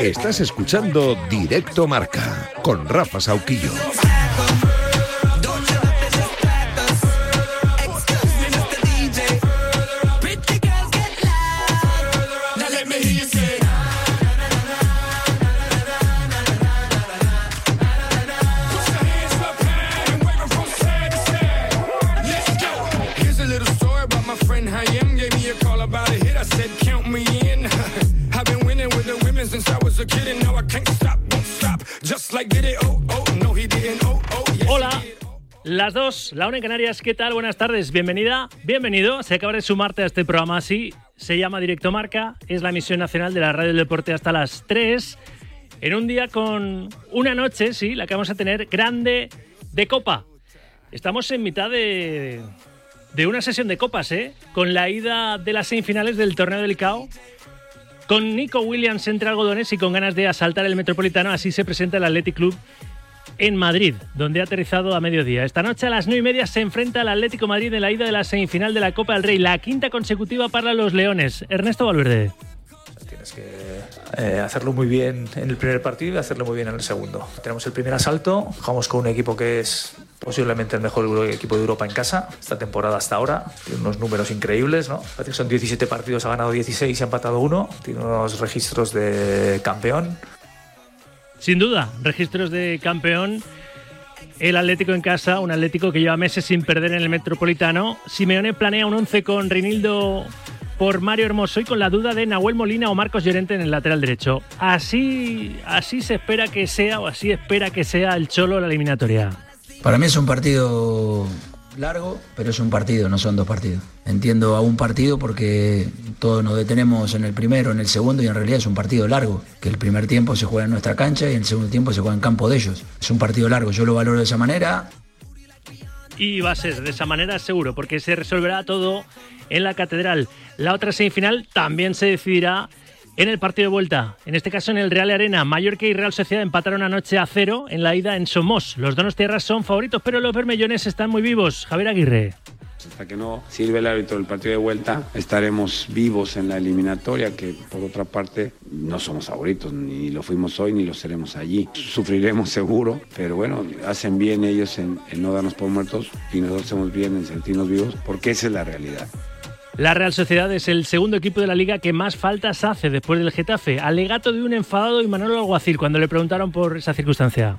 Estás escuchando Directo Marca con Rafa Sauquillo. Las dos, la una en Canarias, ¿qué tal? Buenas tardes, bienvenida, bienvenido. Se acaba de sumarte a este programa así, se llama Directo Marca, es la emisión nacional de la Radio del Deporte hasta las 3, en un día con una noche, sí, la que vamos a tener grande de copa. Estamos en mitad de, de una sesión de copas, ¿eh? Con la ida de las semifinales del torneo del ICAO con Nico Williams entre algodones y con ganas de asaltar el Metropolitano, así se presenta el Athletic Club en Madrid, donde ha aterrizado a mediodía. Esta noche a las 9 y media se enfrenta al Atlético Madrid en la ida de la semifinal de la Copa del Rey, la quinta consecutiva para los Leones. Ernesto Valverde. Tienes que eh, hacerlo muy bien en el primer partido y hacerlo muy bien en el segundo. Tenemos el primer asalto, jugamos con un equipo que es posiblemente el mejor equipo de Europa en casa esta temporada hasta ahora. Tiene unos números increíbles, ¿no? Son 17 partidos, ha ganado 16 y ha empatado uno. Tiene unos registros de campeón. Sin duda, registros de campeón. El Atlético en casa, un Atlético que lleva meses sin perder en el Metropolitano. Simeone planea un 11 con Reinildo por Mario Hermoso y con la duda de Nahuel Molina o Marcos Llorente en el lateral derecho. Así, así se espera que sea o así espera que sea el Cholo la eliminatoria. Para mí es un partido largo, pero es un partido, no son dos partidos. Entiendo a un partido porque todos nos detenemos en el primero, en el segundo y en realidad es un partido largo, que el primer tiempo se juega en nuestra cancha y el segundo tiempo se juega en campo de ellos. Es un partido largo, yo lo valoro de esa manera. Y va a ser de esa manera seguro, porque se resolverá todo en la catedral. La otra semifinal también se decidirá en el partido de vuelta, en este caso en el Real Arena, Mallorca y Real Sociedad empataron anoche a cero en la ida en Somos. Los donos tierras son favoritos, pero los bermellones están muy vivos. Javier Aguirre. Hasta que no sirve el árbitro del partido de vuelta, estaremos vivos en la eliminatoria, que por otra parte no somos favoritos, ni lo fuimos hoy ni lo seremos allí. Sufriremos seguro, pero bueno, hacen bien ellos en, en no darnos por muertos y nosotros hacemos bien en sentirnos vivos, porque esa es la realidad. La Real Sociedad es el segundo equipo de la liga que más faltas hace después del Getafe. Alegato de un enfadado y Manolo Alguacil cuando le preguntaron por esa circunstancia.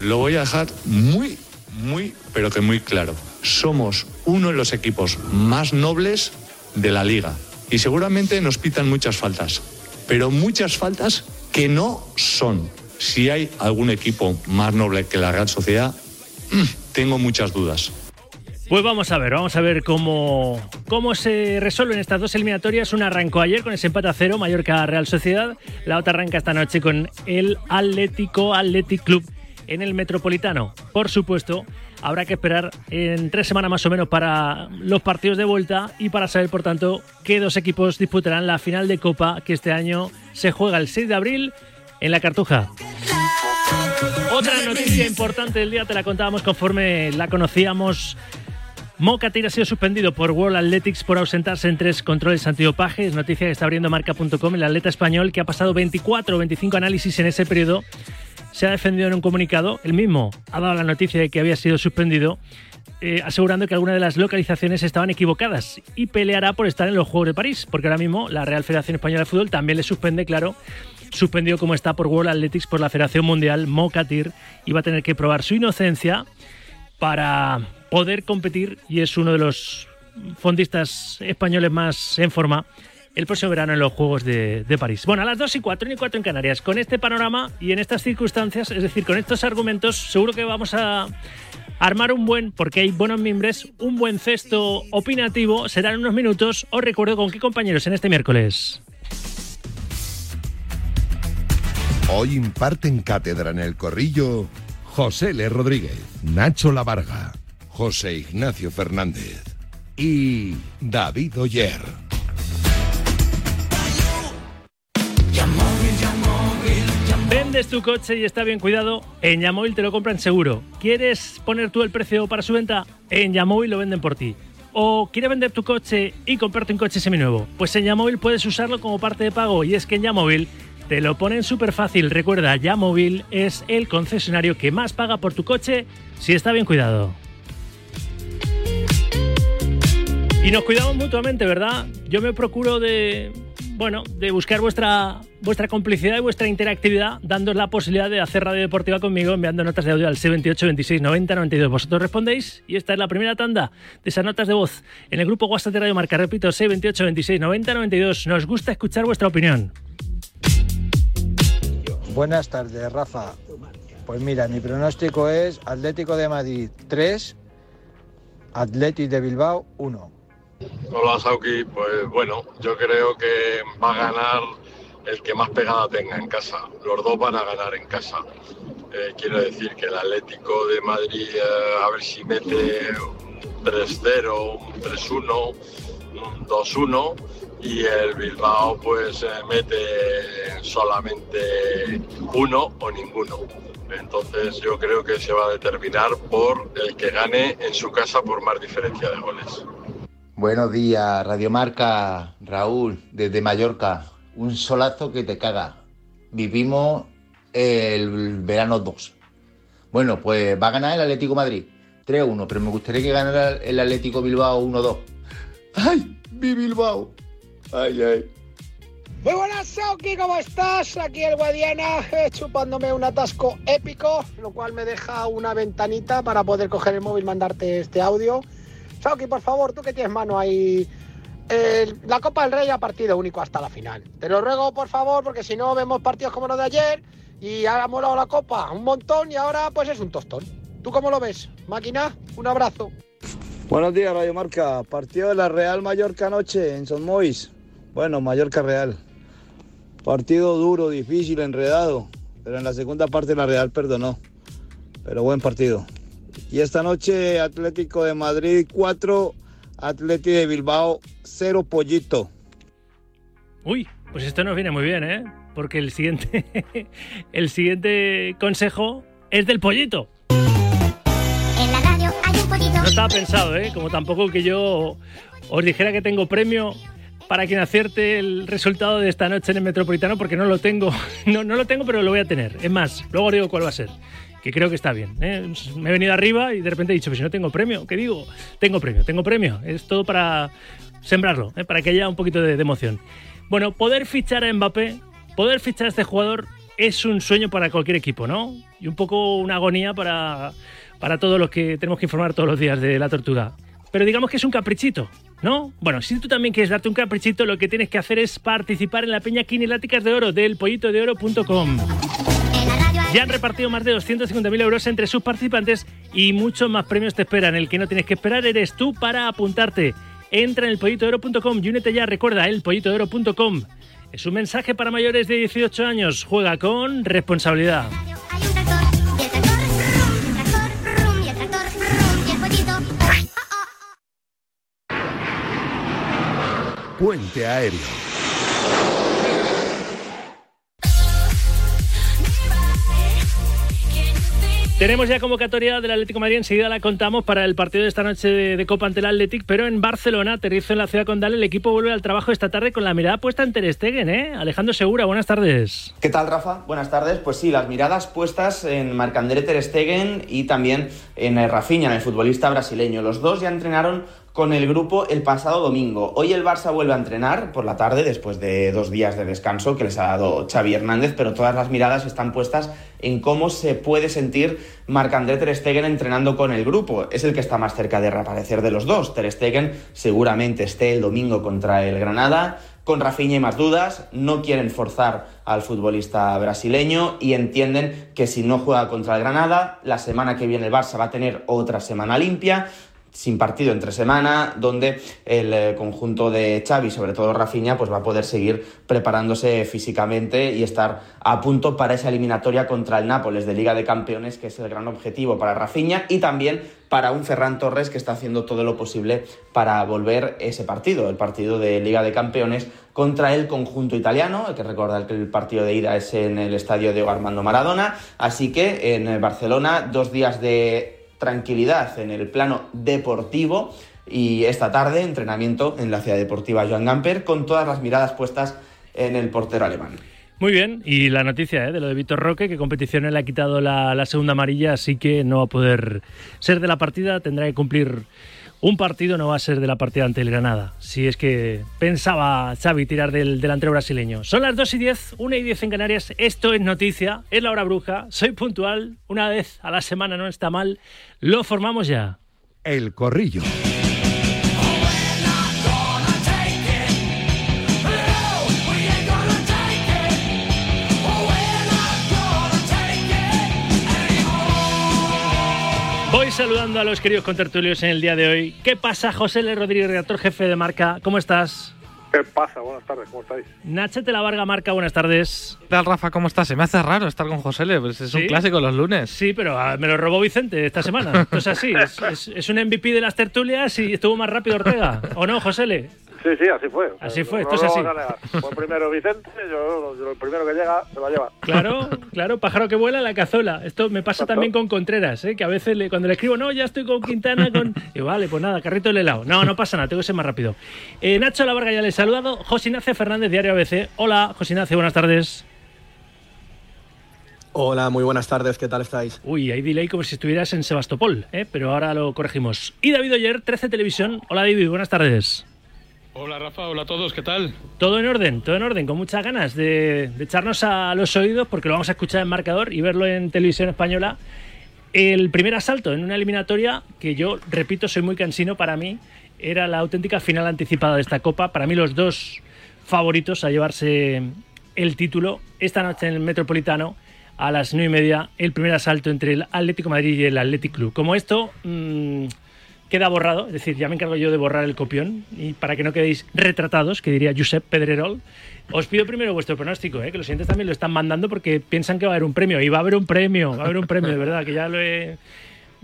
Lo voy a dejar muy, muy, pero que muy claro. Somos uno de los equipos más nobles de la liga y seguramente nos pitan muchas faltas, pero muchas faltas que no son. Si hay algún equipo más noble que la Real Sociedad, tengo muchas dudas. Pues vamos a ver, vamos a ver cómo, cómo se resuelven estas dos eliminatorias. Una arrancó ayer con ese empate a cero, Mallorca Real Sociedad. La otra arranca esta noche con el Atlético Athletic Club en el Metropolitano. Por supuesto, habrá que esperar en tres semanas más o menos para los partidos de vuelta y para saber, por tanto, qué dos equipos disputarán la final de Copa que este año se juega el 6 de abril en la Cartuja. Otra noticia importante del día te la contábamos conforme la conocíamos. Mocatir ha sido suspendido por World Athletics por ausentarse en tres controles antidopaje. Es noticia que está abriendo marca.com. El atleta español, que ha pasado 24 o 25 análisis en ese periodo, se ha defendido en un comunicado. El mismo ha dado la noticia de que había sido suspendido, eh, asegurando que algunas de las localizaciones estaban equivocadas y peleará por estar en los Juegos de París, porque ahora mismo la Real Federación Española de Fútbol también le suspende, claro, suspendido como está por World Athletics por la Federación Mundial, Mocatir, y va a tener que probar su inocencia para poder competir y es uno de los fondistas españoles más en forma el próximo verano en los Juegos de, París. Bueno, a las 2 y 4 y 4 en Canarias. Con este panorama y en estas circunstancias, es decir, con estos argumentos, seguro que vamos a armar un buen, porque hay buenos miembros, un buen cesto opinativo. Serán unos minutos. Os recuerdo con qué compañeros en este miércoles. Hoy imparten cátedra en el corrillo José L. Rodríguez, Nacho Lavarga, José Ignacio Fernández y David Oyer. Vendes tu coche y está bien cuidado, en Yamóvil te lo compran seguro. ¿Quieres poner tú el precio para su venta? En Yamóvil lo venden por ti. ¿O quieres vender tu coche y comprarte un coche seminuevo? Pues en Yamóvil puedes usarlo como parte de pago y es que en Yamóvil te lo ponen súper fácil. Recuerda, ya móvil es el concesionario que más paga por tu coche si está bien cuidado. Y nos cuidamos mutuamente, ¿verdad? Yo me procuro de, bueno, de buscar vuestra, vuestra complicidad y vuestra interactividad, dándos la posibilidad de hacer radio deportiva conmigo, enviando notas de audio al C28 26 90 92. Vosotros respondéis y esta es la primera tanda de esas notas de voz en el grupo WhatsApp de Radio Marca. Repito, C28 26 90 92. Nos gusta escuchar vuestra opinión. Buenas tardes, Rafa. Pues mira, mi pronóstico es Atlético de Madrid 3, Atlético de Bilbao 1. Hola Sauki, pues bueno, yo creo que va a ganar el que más pegada tenga en casa. Los dos van a ganar en casa. Eh, quiero decir que el Atlético de Madrid eh, a ver si mete un 3-0, un 3-1, un 2-1 y el Bilbao pues eh, mete solamente uno o ninguno. Entonces yo creo que se va a determinar por el que gane en su casa por más diferencia de goles. Buenos días, Radiomarca, Raúl, desde Mallorca. Un solazo que te caga. Vivimos el verano 2. Bueno, pues va a ganar el Atlético Madrid 3-1, pero me gustaría que ganara el Atlético Bilbao 1-2. ¡Ay, mi Bilbao! ¡Ay, ay! Muy buenas, Sauki, ¿cómo estás? Aquí el Guadiana eh, chupándome un atasco épico, lo cual me deja una ventanita para poder coger el móvil y mandarte este audio. Sauki, por favor, tú que tienes mano ahí. La Copa del Rey ha partido único hasta la final. Te lo ruego, por favor, porque si no vemos partidos como los de ayer y ha molado la Copa un montón y ahora pues es un tostón. ¿Tú cómo lo ves? Máquina, un abrazo. Buenos días, Radio Marca. Partido de la Real Mallorca anoche en Son Mois. Bueno, Mallorca Real. Partido duro, difícil, enredado. Pero en la segunda parte la Real perdonó. Pero buen partido. Y esta noche Atlético de Madrid 4, Atlético de Bilbao 0 pollito. Uy, pues esto nos viene muy bien, ¿eh? Porque el siguiente, el siguiente consejo es del pollito. En la radio hay un pollito. No estaba pensado, ¿eh? Como tampoco que yo os dijera que tengo premio para quien acierte el resultado de esta noche en el Metropolitano, porque no lo tengo. No, no lo tengo, pero lo voy a tener. Es más, luego os digo cuál va a ser. Que creo que está bien. ¿eh? Me he venido arriba y de repente he dicho, pues si no tengo premio, ¿qué digo? Tengo premio, tengo premio. Es todo para sembrarlo, ¿eh? para que haya un poquito de, de emoción. Bueno, poder fichar a Mbappé, poder fichar a este jugador es un sueño para cualquier equipo, ¿no? Y un poco una agonía para, para todos los que tenemos que informar todos los días de la tortuga. Pero digamos que es un caprichito, ¿no? Bueno, si tú también quieres darte un caprichito, lo que tienes que hacer es participar en la peña Quineláticas de Oro del pollitodeoro.com. Ya han repartido más de 250.000 euros entre sus participantes y muchos más premios te esperan. El que no tienes que esperar eres tú para apuntarte. Entra en el pollitodeoro.com y únete ya. Recuerda, el pollitodeoro.com. Es un mensaje para mayores de 18 años. Juega con responsabilidad. Hay un Tenemos ya convocatoria del Atlético Madrid, enseguida la contamos para el partido de esta noche de, Copa ante el Athletic, pero en Barcelona, aterrizo en la ciudad condal, el equipo vuelve al trabajo esta tarde con la mirada puesta en Ter Stegen, ¿eh? Alejandro Segura, buenas tardes. ¿Qué tal, Rafa? Buenas tardes. Pues sí, las miradas puestas en Marc-André Ter Stegen y también en eh, Rafinha, en el futbolista brasileño. Los dos ya entrenaron con el grupo el pasado domingo. Hoy el Barça vuelve a entrenar por la tarde después de dos días de descanso que les ha dado Xavi Hernández, pero todas las miradas están puestas en cómo se puede sentir Marc-André Ter Stegen entrenando con el grupo. Es el que está más cerca de reaparecer de los dos. Ter Stegen seguramente esté el domingo contra el Granada. Con Rafinha y más dudas, no quieren forzar al futbolista brasileño y entienden que si no juega contra el Granada, la semana que viene el Barça va a tener otra semana limpia, sin partido entre semana, donde el eh, conjunto de Xavi, sobre todo Rafinha, pues va a poder seguir preparándose físicamente y estar a punto para esa eliminatoria contra el Nápoles de Liga de Campeones, que es el gran objetivo para Rafinha y también para un Ferran Torres que está haciendo todo lo posible para volver ese partido, el partido de Liga de Campeones contra el conjunto italiano, hay que recordar que el partido de ida es en el estadio de Armando Maradona, así que en Barcelona dos días de tranquilidad en el plano deportivo y esta tarde entrenamiento en la ciudad deportiva Joan Gamper con todas las miradas puestas en el portero alemán. Muy bien, y la noticia ¿eh? de lo de Víctor Roque, que competición le ha quitado la, la segunda amarilla, así que no va a poder ser de la partida, tendrá que cumplir un partido, no va a ser de la partida ante el Granada, si es que pensaba Xavi tirar del delantero brasileño. Son las 2 y 10, 1 y 10 en Canarias, esto es noticia, es la hora bruja, soy puntual, una vez a la semana no está mal, lo formamos ya. El corrillo. Saludando a los queridos contertulios en el día de hoy. ¿Qué pasa, José L. Rodríguez, redactor jefe de Marca? ¿Cómo estás? ¿Qué pasa? Buenas tardes, ¿cómo estáis? Nachete La Varga Marca, buenas tardes. ¿Qué tal, Rafa? ¿Cómo estás? Se me hace raro estar con José L. Pues es ¿Sí? un clásico los lunes. Sí, pero ah, me lo robó Vicente esta semana. Entonces así, es, es- es un MVP de las tertulias y estuvo más rápido Ortega. ¿O no, José L? Sí, sí, así fue. Así fue, no esto es así. Fue primero Vicente, yo, yo el primero que llega se va a llevar. Claro, claro, pájaro que vuela la cazuela. Esto me pasa también con Contreras, ¿eh? que a veces le- cuando le escribo, no, ya estoy con Quintana, con... Y vale, pues nada, carrito del helado. No, no pasa nada, tengo que ser más rápido. Eh, Nacho La Varga ya le he saludado. José Ignacio Fernández, Diario ABC. Hola, José Ignacio, buenas tardes. Hola, muy buenas tardes, ¿qué tal estáis? Uy, hay delay como si estuvieras en Sebastopol, ¿eh? pero ahora lo corregimos. Y David Oyer, 13 Televisión. Hola, David, buenas tardes. Hola Rafa, hola a todos, ¿qué tal? Todo en orden, todo en orden, con muchas ganas de, echarnos a los oídos porque lo vamos a escuchar en marcador y verlo en televisión española. El primer asalto en una eliminatoria que yo, repito, soy muy cansino para mí, era la auténtica final anticipada de esta Copa. Para mí los dos favoritos a llevarse el título esta noche en el Metropolitano a las nueve y media, el primer asalto entre el Atlético Madrid y el Athletic Club. Como esto... mm, queda borrado, es decir, ya me encargo yo de borrar el copión y para que no quedéis retratados, que diría Josep Pedrerol, os pido primero vuestro pronóstico, ¿eh? que los siguientes también lo están mandando porque piensan que va a haber un premio y va a haber un premio, va a haber un premio, de verdad, que ya lo he,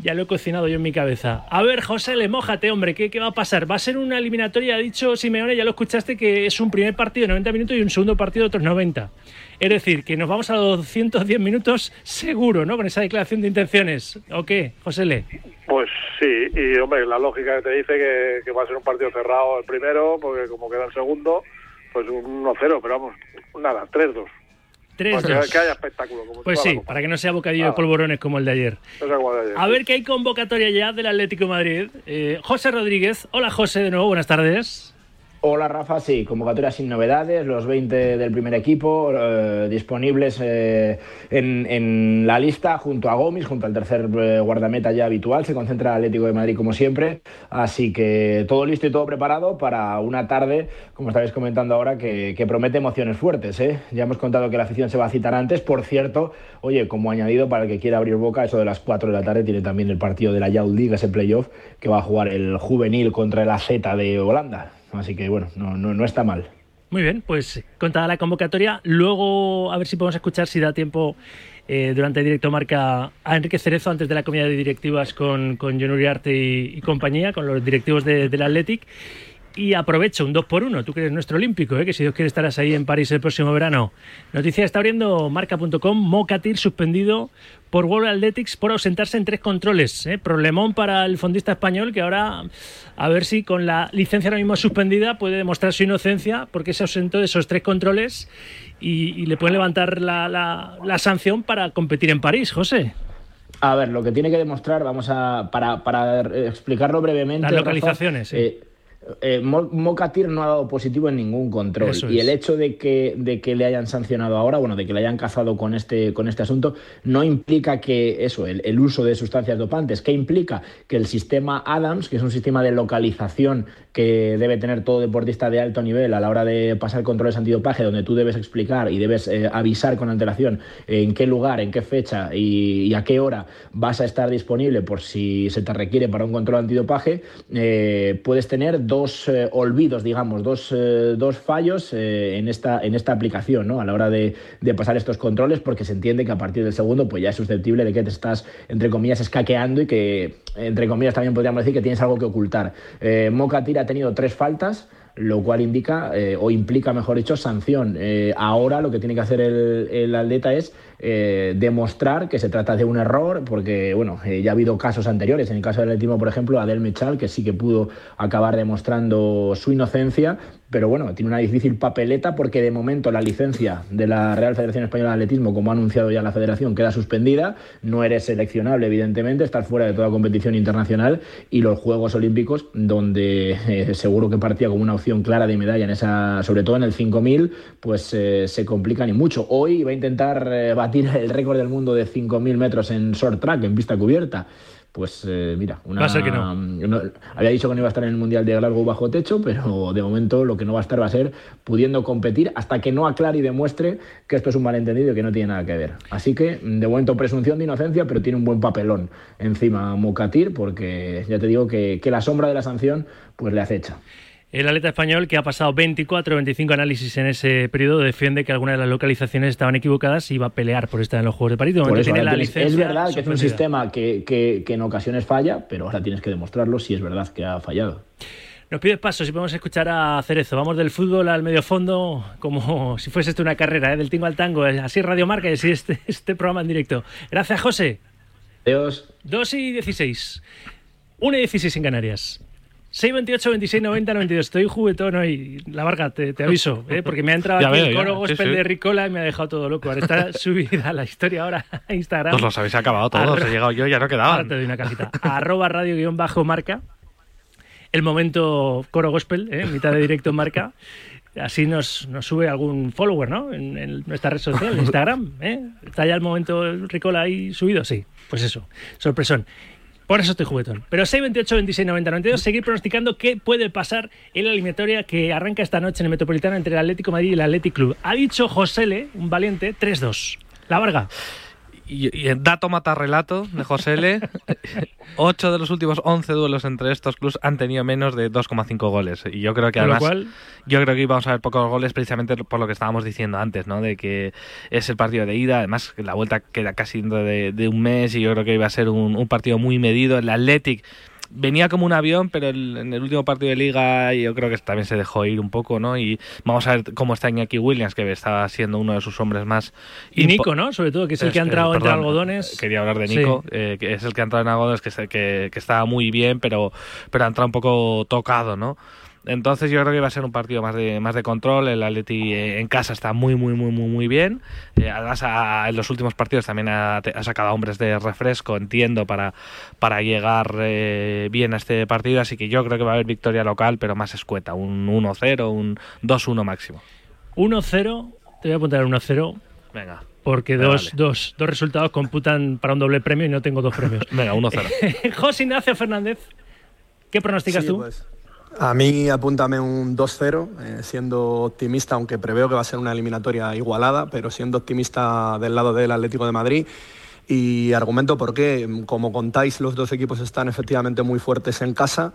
ya lo he cocinado yo en mi cabeza. A ver, José, le mójate, hombre, ¿qué, ¿qué va a pasar? Va a ser una eliminatoria, ha dicho Simeone, ya lo escuchaste, que es un primer partido de 90 minutos y un segundo partido de otros 90. Es decir, que nos vamos a los 210 minutos seguro, ¿no? Con esa declaración de intenciones. ¿O qué, José Le? Pues sí, y hombre, la lógica que te dice que, que va a ser un partido cerrado el primero, porque como queda el segundo, pues un 1-0, pero vamos, nada, 3-2. Para que, 3-2. que haya espectáculo. Como Pues sí, para que no sea bocadillo de polvorones como el de ayer. Esa como de ayer. A ver que hay convocatoria ya del Atlético de Madrid. Eh, José Rodríguez. Hola José, de nuevo, buenas tardes. Hola Rafa, sí, convocatoria sin novedades, los 20 del primer equipo eh, disponibles eh, en, la lista junto a Gómez, junto al tercer eh, guardameta ya habitual, se concentra el Atlético de Madrid como siempre, así que todo listo y todo preparado para una tarde, como estabais comentando ahora, que, promete emociones fuertes. Ya hemos contado que la afición se va a citar antes, por cierto, oye, como añadido para el que quiera abrir boca, eso de las 4 de la tarde tiene también el partido de la Youth League, ese playoff, que va a jugar el juvenil contra el AZ de Holanda. Así que bueno, no, no, no está mal. Muy bien, pues contada la convocatoria. Luego, a ver si podemos escuchar si da tiempo eh, durante el directo marca a Enrique Cerezo antes de la comida de directivas con, con John Uriarte y, compañía, con los directivos de- del Athletic. Y aprovecho un 2 por 1 tú que eres nuestro olímpico, ¿eh? que si Dios quiere estarás ahí en París el próximo verano. Noticia está abriendo marca.com, Mocatir suspendido por World Athletics por ausentarse en tres controles. ¿eh? Problemón para el fondista español que ahora a ver si con la licencia ahora mismo suspendida puede demostrar su inocencia porque se ausentó de esos tres controles y, y le pueden levantar la, la- la sanción para competir en París, José. A ver, lo que tiene que demostrar, vamos a. Para, para explicarlo brevemente. Las Rafa, localizaciones, sí. eh, eh, Mo- Mocatir no ha dado positivo en ningún control. Y el hecho de que, de que le hayan sancionado ahora, bueno, de que le hayan cazado con este, con este asunto, no implica que eso, el, el uso de sustancias dopantes, que implica que el sistema Adams, que es un sistema de localización que debe tener todo deportista de alto nivel a la hora de pasar controles antidopaje, donde tú debes explicar y debes eh, avisar con antelación en qué lugar, en qué fecha y, y a qué hora vas a estar disponible por si se te requiere para un control antidopaje, eh, puedes tener dos eh, olvidos, digamos, dos, eh, dos fallos eh, en, esta, en esta aplicación, ¿no? A la hora de, de pasar estos controles, porque se entiende que a partir del segundo, pues ya es susceptible de que te estás, entre comillas, escaqueando y que, entre comillas, también podríamos decir que tienes algo que ocultar. Eh, Mocatir ha tenido tres faltas lo cual indica eh, o implica, mejor dicho, sanción. Eh, ahora lo que tiene que hacer el, el atleta es eh, demostrar que se trata de un error, porque bueno, ya ha habido casos anteriores. En el caso del atletismo, por ejemplo, Adel Mechal, que sí que pudo acabar demostrando su inocencia, pero bueno, tiene una difícil papeleta porque de momento la licencia de la Real Federación Española de Atletismo, como ha anunciado ya la federación, queda suspendida, no eres seleccionable evidentemente, estás fuera de toda competición internacional y los Juegos Olímpicos, donde eh, seguro que partía como una opción clara de medalla en esa, sobre todo en el 5000, pues eh, se complican y mucho. Hoy va a intentar eh, batir el récord del mundo de 5000 metros en short track, en pista cubierta pues eh, mira, una, Va a ser que no. no- había dicho que no iba a estar en el Mundial de Glasgow bajo techo, pero de momento lo que no va a estar va a ser pudiendo competir hasta que no aclare y demuestre que esto es un malentendido y que no tiene nada que ver. Así que, de momento, presunción de inocencia, pero tiene un buen papelón encima Mucatir, porque ya te digo que, que la sombra de la sanción pues le acecha. El atleta español, que ha pasado 24 o 25 análisis en ese periodo, defiende que algunas de las localizaciones estaban equivocadas y va a pelear por estar en los Juegos de París. De Por momento eso, tiene ahora la tienes- licencia es verdad que es un sistema que, que- que en ocasiones falla, pero ahora tienes que demostrarlo si es verdad que ha fallado. Nos pides paso si podemos escuchar a Cerezo. Vamos del fútbol al medio fondo, como si fuese esto una carrera, ¿eh? del tingo al tango. Así Radio Marca y así este, este programa en directo. Gracias, José. Adiós. 2 y 16. 1 y 16 en Canarias. 6, 28, 26, 90, 92. Estoy juguetón hoy. La Varga, te, te aviso, ¿eh? porque me ha entrado Ya aquí veo, el coro gospel sí. de Ricola y me ha dejado todo loco. Ahora está subida la historia ahora a Instagram. Os los habéis acabado todos. Arro- He llegado yo ya no Ahora quedaban. te doy una cajita. Arroba radio guion bajo marca. El momento coro gospel, ¿eh? mitad de directo marca. Así nos, nos sube algún follower, ¿no? En, en nuestra red social, Instagram. ¿eh? ¿Está ya el momento Ricola ahí subido? Sí, pues eso. Sorpresón. Por eso estoy juguetón. Pero 6, 28, 26, 90, 92, seguir pronosticando qué puede pasar en la eliminatoria que arranca esta noche en el Metropolitano entre el Atlético Madrid y el Athletic Club. Ha dicho Josele, un valiente, 3-2. La Varga. Y, dato mata relato de José L. 8 de los últimos 11 duelos entre estos clubes han tenido menos de 2,5 goles. Y yo creo que lo además. cual- Yo creo que íbamos a ver pocos goles precisamente por lo que estábamos diciendo antes, ¿no? De que es el partido de ida, además la vuelta queda casi de, de un mes y yo creo que iba a ser un, un partido muy medido. El Athletic venía como un avión, pero el- en el último partido de liga yo creo que también se dejó ir un poco, ¿no? Y vamos a ver cómo está Iñaki Williams, que está siendo uno de sus hombres más... Y Nico, ¿no? Sobre todo, que es el que ha entrado entre perdón, algodones. Quería hablar de Sí. Nico, eh, que es el que ha entrado en algodones, que, que, que estaba muy bien, pero, pero ha entrado un poco tocado, ¿no? Entonces yo creo que va a ser un partido más de, más de control. El Atleti eh, en casa está muy, muy, muy, muy, muy bien. Eh, además, en los últimos partidos también ha, ha sacado hombres de refresco, entiendo, para, para llegar eh, bien a este partido. Así que yo creo que va a haber victoria local, pero más escueta. Un 1-0, un 2-1 máximo. 1-0, te voy a apuntar 1-0. Venga. Porque dos, vale. dos, dos resultados computan para un doble premio y no tengo dos premios. Venga, 1-0. José Ignacio Fernández, ¿qué pronosticas Sí, tú? pues, A mí apúntame un 2-0, eh, siendo optimista, aunque preveo que va a ser una eliminatoria igualada, pero siendo optimista del lado del Atlético de Madrid. Y argumento por qué, como contáis, los dos equipos están efectivamente muy fuertes en casa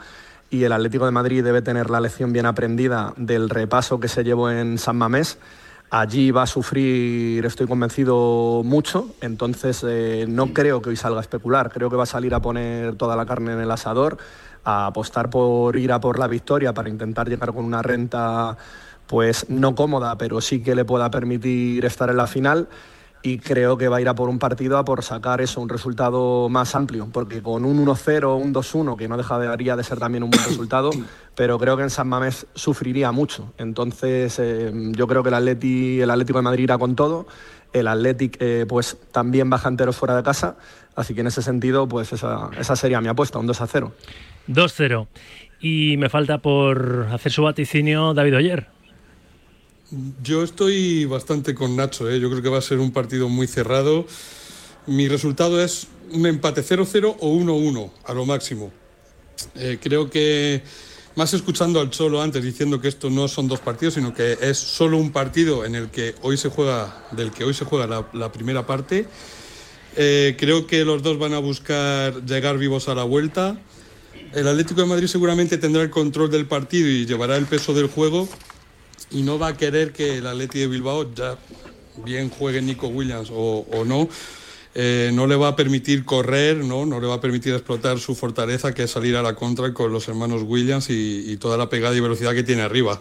y el Atlético de Madrid debe tener la lección bien aprendida del repaso que se llevó en San Mamés. Allí va a sufrir, estoy convencido, mucho, entonces eh, no creo que hoy salga a especular, creo que va a salir a poner toda la carne en el asador, a apostar por ir a por la victoria para intentar llegar con una renta pues no cómoda, pero sí que le pueda permitir estar en la final y creo que va a ir a por un partido a por sacar eso, un resultado más amplio, porque con un 1-0, un 2-1, que no dejaría de ser también un buen resultado, pero creo que en San Mamés sufriría mucho. Entonces eh, yo creo que el, Atleti, el Atlético de Madrid irá con todo, el Athletic eh, pues también baja enteros fuera de casa, así que en ese sentido pues esa, esa sería mi apuesta, un 2-0. 2-0. Y me falta por hacer su vaticinio David Oyer. Yo estoy bastante con Nacho, ¿eh? yo creo que va a ser un partido muy cerrado. Mi resultado es un empate 0-0 o 1-1 a lo máximo. Eh, creo que, más escuchando al Cholo antes diciendo que esto no son dos partidos, sino que es solo un partido en el que hoy se juega, del que hoy se juega la, primera parte. Eh, creo que los dos van a buscar llegar vivos a la vuelta. El Atlético de Madrid seguramente tendrá el control del partido y llevará el peso del juego y no va a querer que el Atleti de Bilbao, ya bien juegue Nico Williams o, no, eh, no le va a permitir correr, ¿no? no le va a permitir explotar su fortaleza que es salir a la contra con los hermanos Williams y toda la pegada y velocidad que tiene arriba.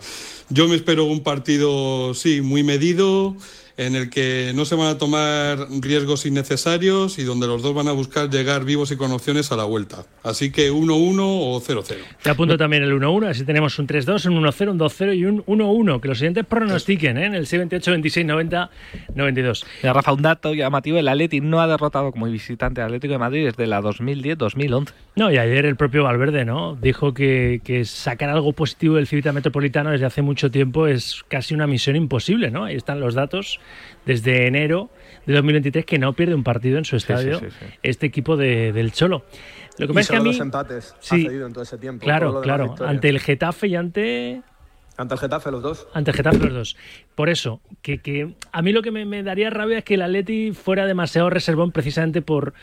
Yo me espero un partido, sí, muy medido, en el que no se van a tomar riesgos innecesarios y donde los dos van a buscar llegar vivos y con opciones a la vuelta. Así que 1-1 o 0-0. Te apunto también el 1-1, así tenemos un 3-2, un 1-0, un 2-0 y un 1-1. Que los siguientes pronostiquen ¿eh? en el 628, 26, 90, 92. Mira, Rafa, un dato llamativo, el Atleti no ha derrotado como visitante al Atlético de Madrid desde la 2010-2011. No, y ayer el propio Valverde ¿no? dijo que, que sacar algo positivo del Civita Metropolitano desde hace mucho tiempo es casi una misión imposible. ¿no? Ahí están los datos desde enero de 2023 que no pierde un partido en su Sí, sí, estadio sí, sí. este equipo de- del Cholo. Lo que pasa es que a mí... dos empates Sí. ha cedido en todo ese tiempo. Claro, claro. Ante el Getafe y ante... Ante el Getafe los dos. Ante el Getafe los dos. Por eso, que, que a mí lo que me, me daría rabia es que el Atleti fuera demasiado reservón precisamente por,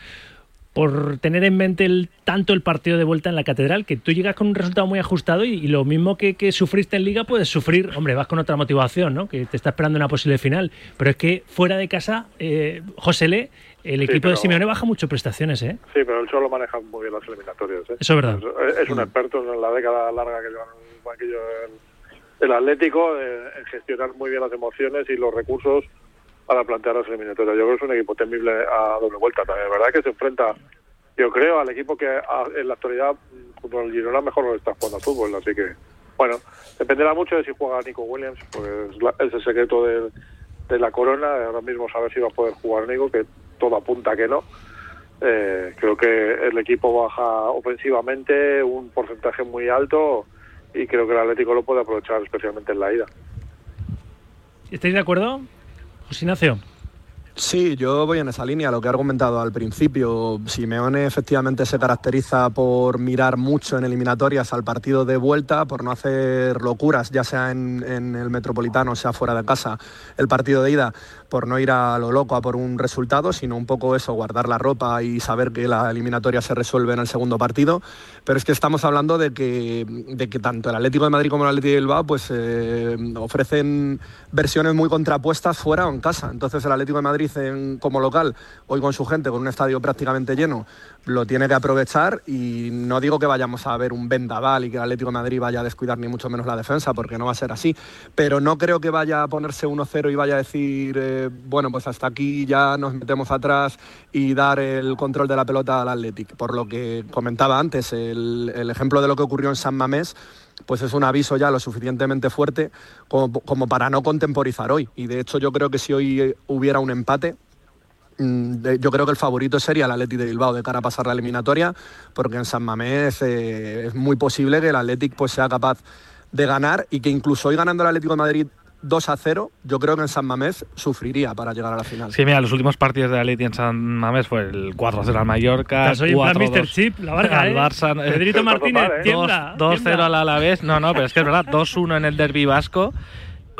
por tener en mente el, tanto el partido de vuelta en la catedral, que tú llegas con un resultado muy ajustado y, y lo mismo que, que sufriste en liga puedes sufrir, hombre, vas con otra motivación, ¿no? Que te está esperando una posible final. Pero es que fuera de casa, eh, José Le, el Sí, equipo de Simeone baja mucho prestaciones, ¿eh? Sí, pero el Cholo maneja muy bien las eliminatorias. ¿eh? Eso es verdad. Es, es un experto en la década larga que lleva en el banquillo el, el Atlético en gestionar muy bien las emociones y los recursos para plantear las eliminatorias. Yo creo que es un equipo temible a doble vuelta también. Es verdad que se enfrenta, yo creo, al equipo que a- en la actualidad, mm, junto al Girona, mejor lo está jugando al fútbol. Así que, bueno, dependerá mucho de si juega Nico Williams, porque es, la- es el secreto de, de la corona. Ahora mismo saber si va a poder jugar Nico, que todo apunta que no. Eh, creo que el equipo baja ofensivamente un porcentaje muy alto y creo que el Atlético lo puede aprovechar especialmente en la ida. ¿Estáis de acuerdo? José Ignacio. Sí, yo voy en esa línea, lo que he argumentado al principio. Simeone efectivamente se caracteriza por mirar mucho en eliminatorias al partido de vuelta, por no hacer locuras, ya sea en, en el Metropolitano, sea fuera de casa, el partido de ida, por no ir a lo loco a por un resultado, sino un poco eso, guardar la ropa y saber que la eliminatoria se resuelve en el segundo partido. Pero es que estamos hablando de que, de que tanto el Atlético de Madrid como el Atlético de Bilbao pues, eh, ofrecen versiones muy contrapuestas fuera o en casa. Entonces el Atlético de Madrid en- como local, hoy con su gente, con un estadio prácticamente lleno, lo tiene que aprovechar y no digo que vayamos a ver un vendaval y que el Atlético de Madrid vaya a descuidar ni mucho menos la defensa, porque no va a ser así. Pero no creo que vaya a ponerse 1-0 y vaya a decir, eh, bueno, pues hasta aquí ya nos metemos atrás y dar el control de la pelota al Athletic. Por lo que comentaba antes, el, ejemplo de lo que ocurrió en San Mamés, pues es un aviso ya lo suficientemente fuerte como, para no contemporizar hoy. Y de hecho yo creo que si hoy hubiera un empate, yo creo que el favorito sería el Athletic de Bilbao de cara a pasar la eliminatoria, porque en San Mamés eh, es muy posible que el Athletic pues, sea capaz de ganar y que incluso hoy ganando el Atlético de Madrid 2 a 0, yo creo que en San Mamés sufriría para llegar a la final. Sí, mira, los últimos partidos de Atleti en San Mamés fue el 4-0 al Mallorca, Estás hoy en plan 4-2 Mr. Chip, la Varga, al ¿eh? Barça. eh, Pedrito Martínez, dos- tiembla, 2-0 tiembla. al Alavés. No, no, pero es que es verdad, 2-1 en el Derby Vasco.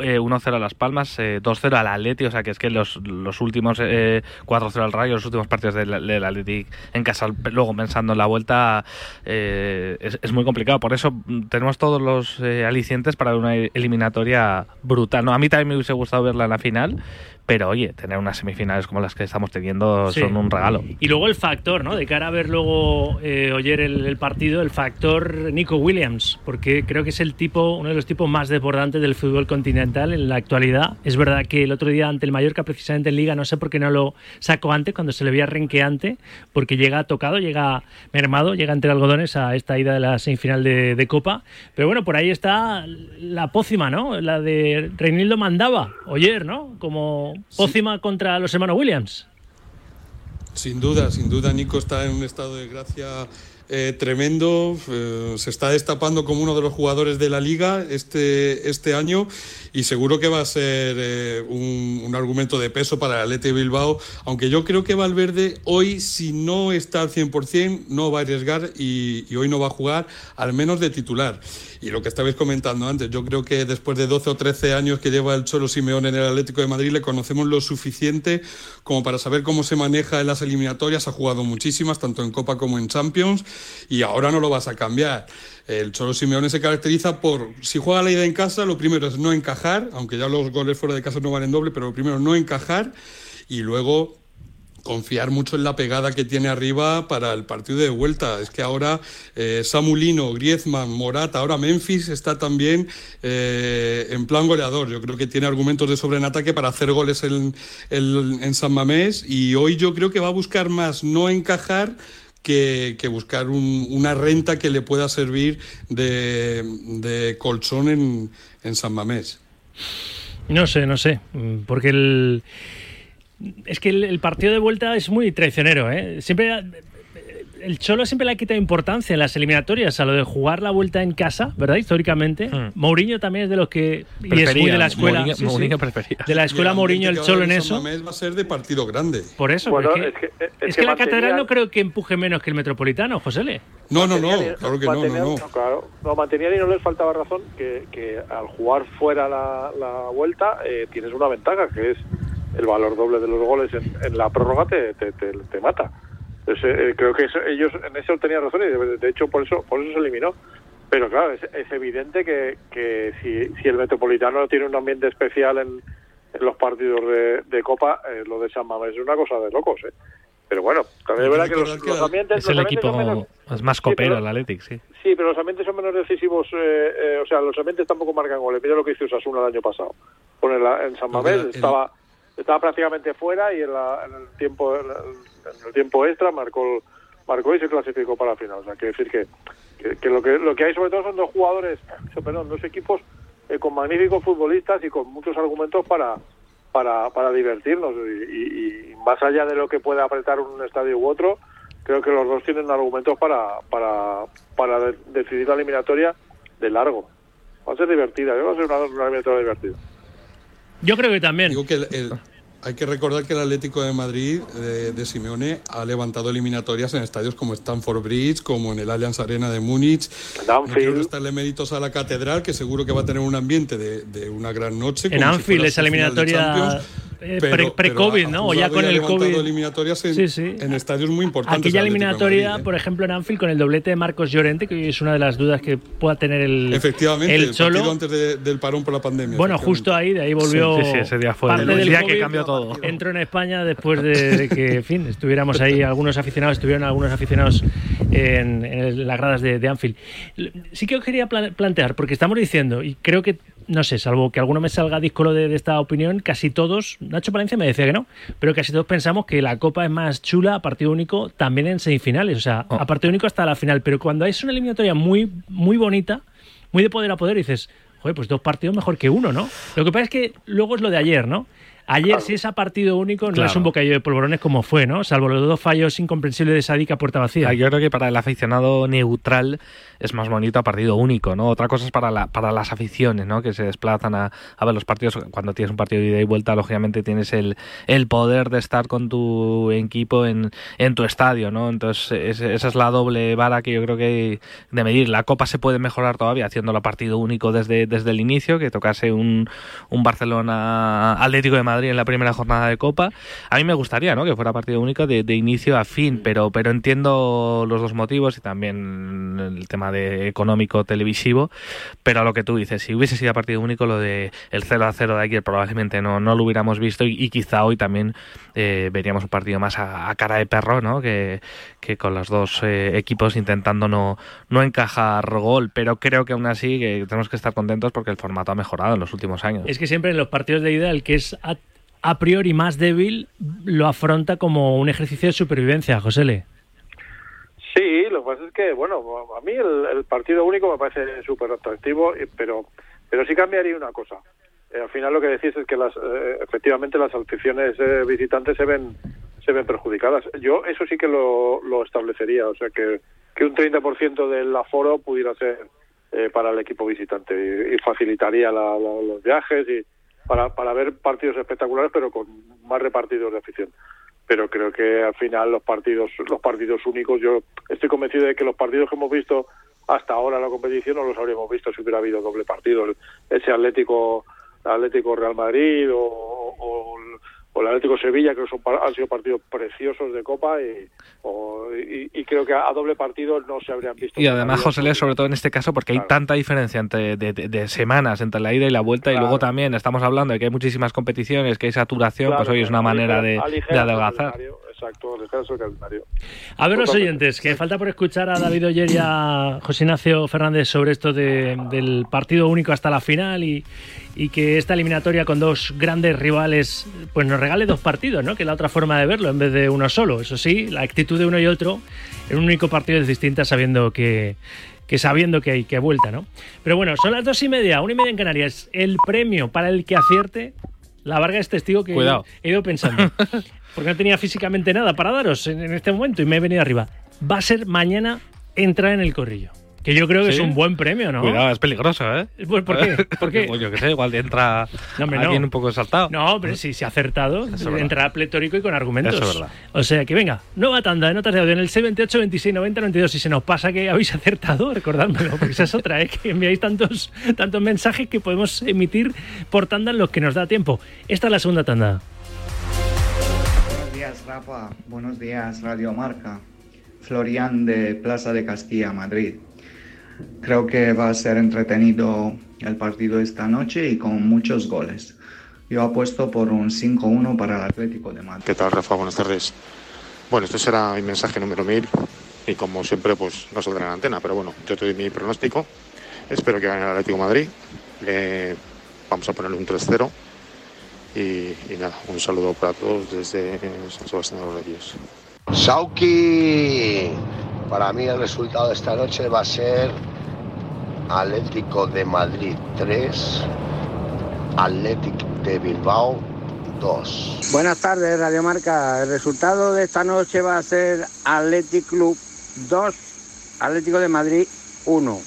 Eh, 1-0 a Las Palmas, eh, 2-0 al Atleti, o sea que es que los, los últimos eh, 4-0 al Rayo, los últimos partidos del, del Atleti en casa, luego pensando en la vuelta, eh, es, es muy complicado. Por eso mm, tenemos todos los eh, alicientes para una eliminatoria brutal. ¿no? A mí también me hubiese gustado verla en la final, pero oye, tener unas semifinales como las que estamos teniendo Sí. son un regalo. Y luego el factor, ¿no? De cara a ver luego eh, oyer el, el partido, el factor Nico Williams, porque creo que es el tipo, uno de los tipos más desbordantes del fútbol continental en la actualidad. Es verdad que el otro día ante el Mallorca, precisamente en Liga, no sé por qué no lo sacó antes, cuando se le veía renqueante, porque llega tocado, llega mermado, llega entre algodones a esta ida de la semifinal de, de Copa. Pero bueno, por ahí está la pócima, ¿no? La de Reinildo Mandaba, oyer, ¿no? Como pócima contra los hermanos Williams. Sin duda, sin duda, Nico está en un estado de gracia eh, tremendo. eh, se está destapando como uno de los jugadores de la liga este, este año y seguro que va a ser eh, un, un argumento de peso para el Atleti Bilbao. Aunque yo creo que Valverde hoy, si no está al 100%, no va a arriesgar y, y hoy no va a jugar, al menos de titular. Y lo que estabais comentando antes, yo creo que después de 12 o 13 años que lleva el Cholo Simeone en el Atlético de Madrid, le conocemos lo suficiente como para saber cómo se maneja en las eliminatorias. Ha jugado muchísimas, tanto en Copa como en Champions, y ahora no lo vas a cambiar. El Cholo Simeone se caracteriza por, si juega la ida en casa, lo primero es no encajar, aunque ya los goles fuera de casa no valen doble, pero lo primero no encajar, y luego confiar mucho en la pegada que tiene arriba para el partido de vuelta. Es que ahora eh, Samulino, Griezmann, Morata, ahora Memphis está también eh, en plan goleador. Yo creo que tiene argumentos de sobreataque para hacer goles en, en, San Mamés y hoy yo creo que va a buscar más no encajar que, que buscar un- una renta que le pueda servir de, de colchón en, en San Mamés. No sé, no sé. Porque el. Es que el, el partido de vuelta es muy traicionero, ¿eh? Siempre. El Cholo siempre le ha quitado importancia en las eliminatorias a lo de jugar la vuelta en casa, ¿verdad? Históricamente. Mourinho también es de los que. Y es muy Prefería, de la escuela. Mourinho- sí, sí. Mourinho prefería. De la escuela Mourinho, el Cholo en eso. Va a ser de partido grande. Por eso. Bueno, es que- es es que que la catedral no creo que empuje menos que el metropolitano, José No, no, no, Mantenían- claro que no, no, no. claro. no, mantenían y no les faltaba razón que, que al jugar fuera la, la vuelta eh, tienes una ventaja, que es el valor doble de los goles en, en la prórroga te, te, te- te mata. Entonces, eh, creo que eso- ellos en eso tenían razón y de, hecho por eso por eso se eliminó. Pero claro, es, es evidente que, que si, si el Metropolitano tiene un ambiente especial en, en los partidos de, de Copa, eh, lo de San Mamés es una cosa de locos. ¿eh? Pero bueno, también es verdad que los, los ambientes... Es los el ambientes son equipo menos- es más Sí, copero, pero- el Athletic, sí. Sí, pero los ambientes son menos decisivos. eh, eh, o sea, los ambientes tampoco marcan goles. Mira lo que hizo Osasuna el año pasado. Bueno, en, la- en San Mamés el- estaba estaba prácticamente fuera y en, la- el tiempo en el, tiempo extra marcó marcó y se clasificó para la final. O sea, quiere decir que, que, que lo que lo que hay sobre todo son dos jugadores, perdón, dos equipos eh, con magníficos futbolistas y con muchos argumentos para para, para divertirnos y, y- más allá de lo que pueda apretar un estadio u otro, creo que los dos tienen argumentos para, para, para de- decidir la eliminatoria de largo. Va a ser divertida, va a ser una, una eliminatoria divertida. Yo creo que también. Digo que el- el- hay que recordar que el Atlético de Madrid de, de Simeone ha levantado eliminatorias en estadios como Stamford Bridge, como en el Allianz Arena de Múnich. No quiero restarle méritos a la Catedral, que seguro que va a tener un ambiente de, de una gran noche. En si Anfield, esa eliminatoria eh, pre- pre-COVID, ¿no? O ya con el COVID. eliminatorias en, Sí, sí. en estadios muy importantes. Aquella eliminatoria, Madrid, ¿eh? por ejemplo, en Anfield, con el doblete de Marcos Llorente, que es una de las dudas que pueda tener el, Efectivamente, el partido Cholo. antes de- del parón por la pandemia. Bueno, justo ahí, de ahí volvió. Sí, sí, sí, ese día fue parte el del día que cambió todo. Entró en España después de, de que, en fin, estuviéramos ahí, algunos aficionados, estuvieron algunos aficionados en, en las gradas de, de Anfield. Sí que os quería pla- plantear, porque estamos diciendo, y creo que, no sé, salvo que alguno me salga díscolo de, de esta opinión, casi todos, Nacho Palencia me decía que no, pero casi todos pensamos que la Copa es más chula a partido único también en semifinales, o sea, Oh. a partido único hasta la final, pero cuando es una eliminatoria muy, muy bonita, muy de poder a poder, dices, joder, pues dos partidos mejor que uno, ¿no? Lo que pasa es que luego es lo de ayer, ¿no? Ayer, si es a partido único, no Claro. es un bocadillo de polvorones como fue, ¿no? Salvo los dos fallos incomprensibles de Sadik a puerta vacía. Yo creo que para el aficionado neutral es más bonito a partido único, ¿no? Otra cosa es para, la, para las aficiones, ¿no? Que se desplazan a, a ver los partidos. Cuando tienes un partido de ida y vuelta, lógicamente tienes el, el poder de estar con tu equipo en, en tu estadio, ¿no? Entonces, es- esa es la doble vara que yo creo que de medir. La Copa se puede mejorar todavía haciéndolo a partido único desde, desde el inicio, que tocase un, un Barcelona Atlético de Madrid en la primera jornada de Copa. A mí me gustaría, ¿no? Que fuera partido único de, de inicio a fin, pero, pero entiendo los dos motivos y también el tema de económico televisivo. Pero a lo que tú dices, si hubiese sido partido único, lo de el 0 a 0 de ayer probablemente no, no lo hubiéramos visto y, quizá hoy también eh, veríamos un partido más a, cara de perro, ¿no? Que, que con los dos eh, equipos intentando no, no encajar gol. Pero creo que aún así que tenemos que estar contentos porque el formato ha mejorado en los últimos años. Es que siempre en los partidos de ida el que es a, a priori más débil lo afronta como un ejercicio de supervivencia, José Le. Sí, lo que pasa es que, bueno, a mí el, partido único me parece súper atractivo, pero, pero sí cambiaría una cosa. Eh, al final lo que decís es que las, eh, efectivamente las aficiones eh, visitantes se ven se ven perjudicadas. Yo eso sí que lo, lo establecería, o sea, que, que un 30% del aforo pudiera ser eh, para el equipo visitante y, y facilitaría la- la- los viajes y para, para ver partidos espectaculares, pero con más repartidos de afición pero creo que al final los partidos los partidos únicos yo estoy convencido de que los partidos que hemos visto hasta ahora en la competición no los habríamos visto si hubiera habido doble partido. Ese Atlético Atlético Real Madrid o, o- o el Atlético Sevilla que son, han sido partidos preciosos de Copa y, o- y- y creo que a doble partido no se habrían visto Y además. José Leo, sobre todo en este caso, porque hay tanta diferencia entre de, de- de semanas entre la ida y la vuelta, y luego también estamos hablando de que hay muchísimas competiciones, que hay saturación, Claro, pues hoy es una manera de, de adelgazar. Exacto, el descanso del calendario. A ver los oyentes, que falta por escuchar a David Oyer y a José Ignacio Fernández sobre esto de- del partido único hasta la final y, y que esta eliminatoria con dos grandes rivales pues nos regale dos partidos, ¿no? Que es la otra forma de verlo en vez de uno solo. Eso sí, la actitud de uno y otro en un único partido es distinta sabiendo que que sabiendo que hay que vuelta, ¿no? Pero bueno, son las dos y media, una y media en Canarias. El premio para el que acierte, la Varga es testigo que Cuidado. he ido pensando. Porque no tenía físicamente nada para daros en, en este momento y me he venido arriba. Va a ser mañana entrar en el corrillo. Que yo creo que ¿Sí? es un buen premio, ¿no? Cuidado, es peligroso, ¿eh? Pues, ¿por qué? ¿Por qué? Yo qué sé, igual entra No, hombre, no. alguien un poco saltado. No, pero si se ha acertado, Eso entrará pletórico y con argumentos. Eso es verdad. O sea que venga, nueva tanda de notas de audio en el 628 26 90 92. Si se nos pasa que habéis acertado, recordádmelo, porque esa es otra, ¿eh? que enviáis tantos, tantos mensajes que podemos emitir por tanda en los que nos da tiempo. Esta es la segunda tanda. Rafa. Buenos días, Radio Marca. Florian de Plaza de Castilla, Madrid. Creo que va a ser entretenido el partido esta noche y con muchos goles. Yo apuesto por un 5-1 para el Atlético de Madrid. ¿Qué tal, Rafa? Buenas tardes. Bueno, este será mi mensaje número 1000 y como siempre, pues no saldrá en la antena, pero bueno, yo te doy mi pronóstico. Espero que gane el Atlético Madrid. Eh, vamos a ponerle un 3-0 y, y nada, un saludo para todos desde San Sebastián de los Reyes. Sauki, para mí el resultado de esta noche va a ser Atlético de Madrid 3, Atlético de Bilbao 2. Buenas tardes, Radio Marca. El resultado de esta noche va a ser Athletic Club 2, Atlético de Madrid 1.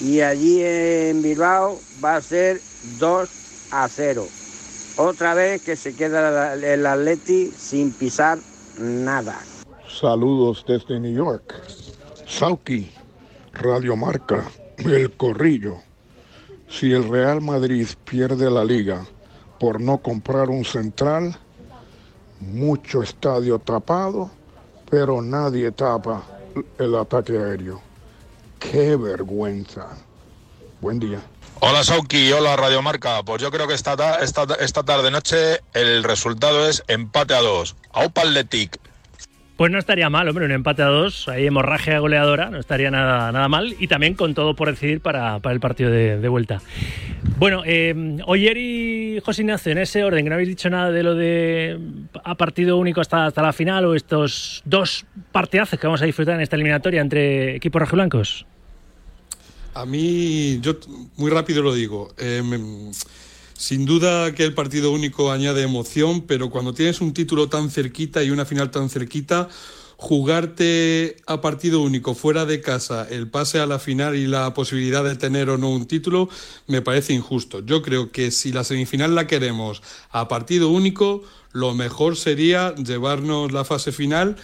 Y allí en Bilbao va a ser 2 a 0. Otra vez que se queda el Atleti sin pisar nada. Saludos desde New York. Sauki, Radio Marca, El Corrillo. Si el Real Madrid pierde la liga por no comprar un central, mucho estadio tapado, pero nadie tapa el ataque aéreo. ¡Qué vergüenza! Buen día. Hola Sauki, hola Radio Marca. Pues yo creo que esta, ta- esta, esta tarde noche el resultado es empate a dos. Aupa Atletic. Pues no estaría mal, hombre, un empate a dos, ahí hemorragia goleadora, no estaría nada, nada mal y también con todo por decidir para, para el partido de, de vuelta. Bueno, eh, Oyer y José Ignacio, en ese orden, que no habéis dicho nada de lo de a partido único hasta, hasta la final o estos dos partidazos que vamos a disfrutar en esta eliminatoria entre equipos rojiblancos. A mí, yo muy rápido lo digo. me- sin duda que el partido único añade emoción, pero cuando tienes un título tan cerquita y una final tan cerquita, jugarte a partido único fuera de casa, el pase a la final y la posibilidad de tener o no un título, me parece injusto. Yo creo que si la semifinal la queremos a partido único, lo mejor sería llevarnos la fase final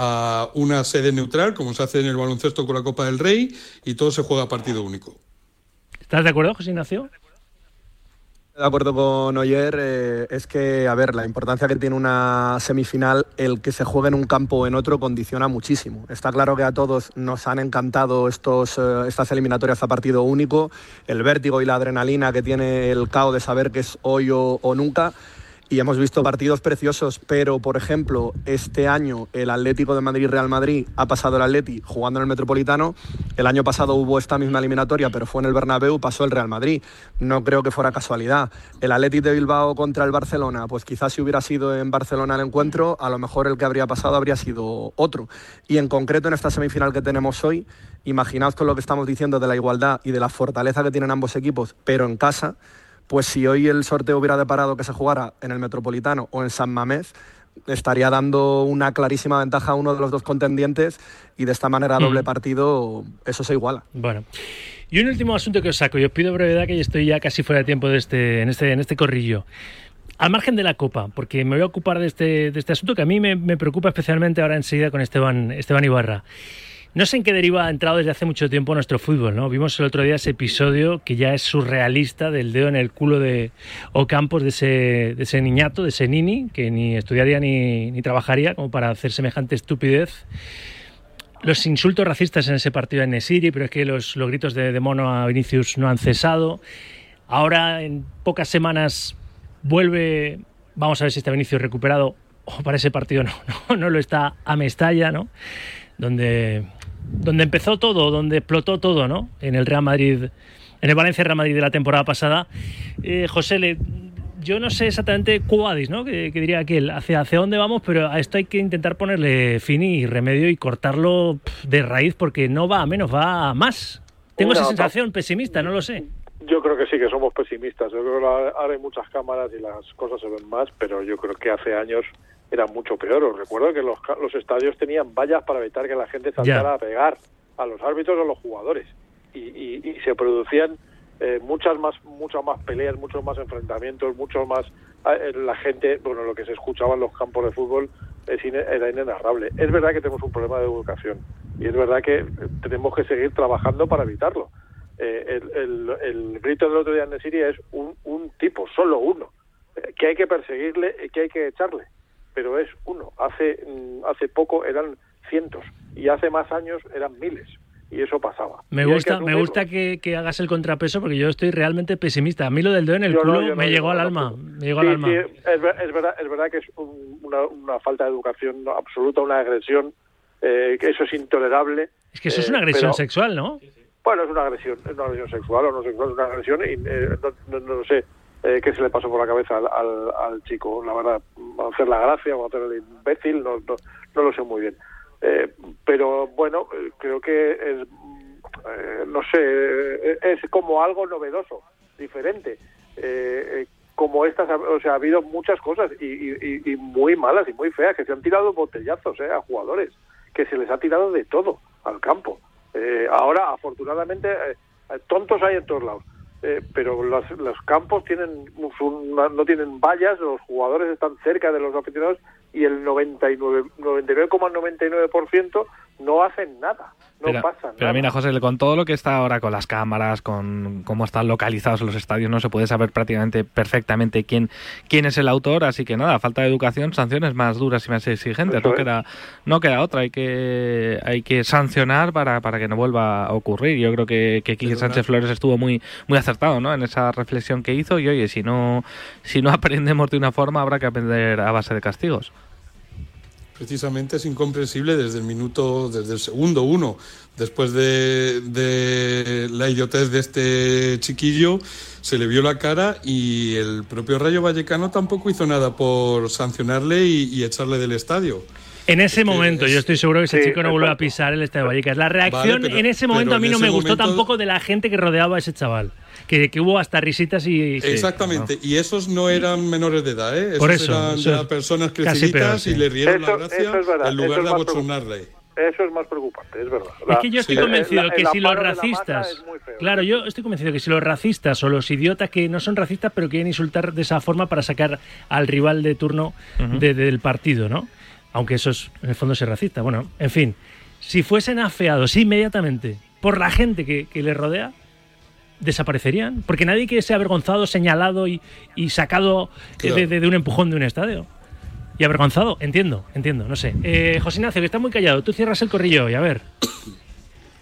a una sede neutral, como se hace en el baloncesto con la Copa del Rey, y todo se juega a partido único. ¿Estás de acuerdo, José Ignacio? De acuerdo con Oyer, eh, es que, a ver, la importancia que tiene una semifinal, el que se juegue en un campo o en otro, condiciona muchísimo. Está claro que a todos nos han encantado estos, eh, estas eliminatorias a partido único, el vértigo y la adrenalina que tiene el caos de saber que es hoy o, o nunca. Y hemos visto partidos preciosos, pero por ejemplo, este año el Atlético de Madrid-Real Madrid ha pasado el Atleti jugando en el Metropolitano. El año pasado hubo esta misma eliminatoria, pero fue en el Bernabéu, pasó el Real Madrid. No creo que fuera casualidad. El Atlético de Bilbao contra el Barcelona, pues quizás si hubiera sido en Barcelona el encuentro, a lo mejor el que habría pasado habría sido otro. Y en concreto en esta semifinal que tenemos hoy, imaginaos con lo que estamos diciendo de la igualdad y de la fortaleza que tienen ambos equipos, pero en casa pues si hoy el sorteo hubiera deparado que se jugara en el Metropolitano o en San Mamés, estaría dando una clarísima ventaja a uno de los dos contendientes y de esta manera doble Mm. partido eso se iguala. Bueno. Y un último asunto que os saco, y os pido brevedad que ya estoy ya casi fuera de tiempo de este, en, este, en este corrillo. Al margen de la Copa, porque me voy a ocupar de este, de este asunto que a mí me, me preocupa especialmente ahora enseguida con Esteban, Esteban Ibarra. No sé en qué deriva ha entrado desde hace mucho tiempo nuestro fútbol, ¿no? Vimos el otro día ese episodio que ya es surrealista del dedo en el culo de Ocampos, de ese, niñato, de ese nini, que ni estudiaría ni, trabajaría como para hacer semejante estupidez. Los insultos racistas en ese partido en Nesiri, pero es que los, los gritos de, de mono a Vinicius no han cesado. Ahora, en pocas semanas, vuelve, vamos a ver si está Vinicius recuperado o para ese partido no, no, no lo está a Mestalla, ¿no? Donde, donde empezó todo, donde explotó todo, ¿no? En el Real Madrid, en el Valencia Real Madrid de la temporada pasada. Eh, José, le, yo no sé exactamente cuadis, ¿no? Que, que diría aquel, hacia, hacia dónde vamos, pero a esto hay que intentar ponerle fin y remedio y cortarlo de raíz porque no va a menos, va a más. Tengo esa sensación pesimista, no lo sé. Yo creo que sí, que somos pesimistas. Yo creo que ahora hay muchas cámaras y las cosas se ven más, pero yo creo que hace años era mucho peor. Os recuerdo que los, los estadios tenían vallas para evitar que la gente saltara a pegar a los árbitros o a los jugadores. Y, y- y se producían eh, muchas más muchas más peleas, muchos más enfrentamientos, mucho más... eh, la gente, bueno, lo que se escuchaba en los campos de fútbol es ine- era inenarrable. Es verdad que tenemos un problema de educación y es verdad que eh, tenemos que seguir trabajando para evitarlo. Eh, el, el- el grito del otro día en Siria es un, un tipo, solo uno, que hay que perseguirle y que hay que echarle, pero es uno. Hace, mm, hace poco eran cientos y hace más años eran miles y eso pasaba. Me Y gusta, me gusta que, que hagas el contrapeso porque yo estoy realmente pesimista. A mí lo del dedo en el Yo culo no, me llegó no, al no, alma. Me llegó Sí, al alma. sí, es, ver- es verdad, es verdad que es un- una, una falta de educación absoluta, una agresión, eh, que eso es intolerable. Es que eso es eh, una agresión pero- sexual, ¿no? Bueno, es una agresión, es una agresión sexual o no sexual, es una agresión y eh, no, no- no sé eh, qué se le pasó por la cabeza al, chico, la verdad, hacer la gracia o hacer el imbécil, no, no, no lo sé muy bien. Eh, pero bueno, eh, creo que es, eh, no sé, eh, es como algo novedoso, diferente. Eh, como estas, o sea, ha habido muchas cosas y, y- y- muy malas y muy feas, que se han tirado botellazos a jugadores, que se les ha tirado de todo al campo. Ahora, afortunadamente, tontos hay en todos lados. Eh, pero los, los campos tienen no tienen vallas, los jugadores están cerca de los aficionados y el 99 99,99% no hacen nada, no pero, pasa pero nada. mira, José, con todo lo que está ahora con las cámaras, con cómo están localizados los estadios, no se puede saber prácticamente perfectamente quién, quién es el autor, así que nada, falta de educación, sanciones más duras y más exigentes, Eso no es. queda, no queda otra, hay que, hay que sancionar para, para que no vuelva a ocurrir. Yo creo que, que Quique Sánchez Flores estuvo muy, muy acertado ¿no? en esa reflexión que hizo y oye, si no, si no aprendemos de una forma, habrá que aprender a base de castigos. Precisamente es incomprensible desde el minuto, desde el segundo uno, después de, de la idiotez de este chiquillo, se le vio la cara y el propio Rayo Vallecano tampoco hizo nada por sancionarle y, y echarle del estadio. En ese momento, yo estoy seguro que ese Sí, chico no vuelve a pisar el Estadio Vallecas. La reacción Vale, pero- en ese momento a mí no me gustó tampoco de la gente que rodeaba a ese chaval. Que, que hubo hasta risitas y... Exactamente, y esos no eran menores de edad, ¿eh? Esos Por eso, eran eso ya es personas creciditas sí. y le rieron Eso- la gracia es verdad, en lugar de más abochornarle. Eso es más preocupante, es verdad. Es que yo estoy Sí. convencido el que si los la racistas, claro, yo estoy convencido que si los racistas o los idiotas que no son racistas pero quieren insultar de esa forma para sacar al rival de turno de- del partido, ¿no? Aunque eso es en el fondo ser racista. Bueno, en fin, si fuesen afeados inmediatamente por la gente que, que les rodea, desaparecerían, porque nadie quiere ser avergonzado, señalado y, y sacado eh, Claro. de, de- de un empujón de un estadio. Y avergonzado, entiendo, entiendo, no sé. Eh, José Ignacio, que está muy callado, tú cierras el corrillo hoy, a ver.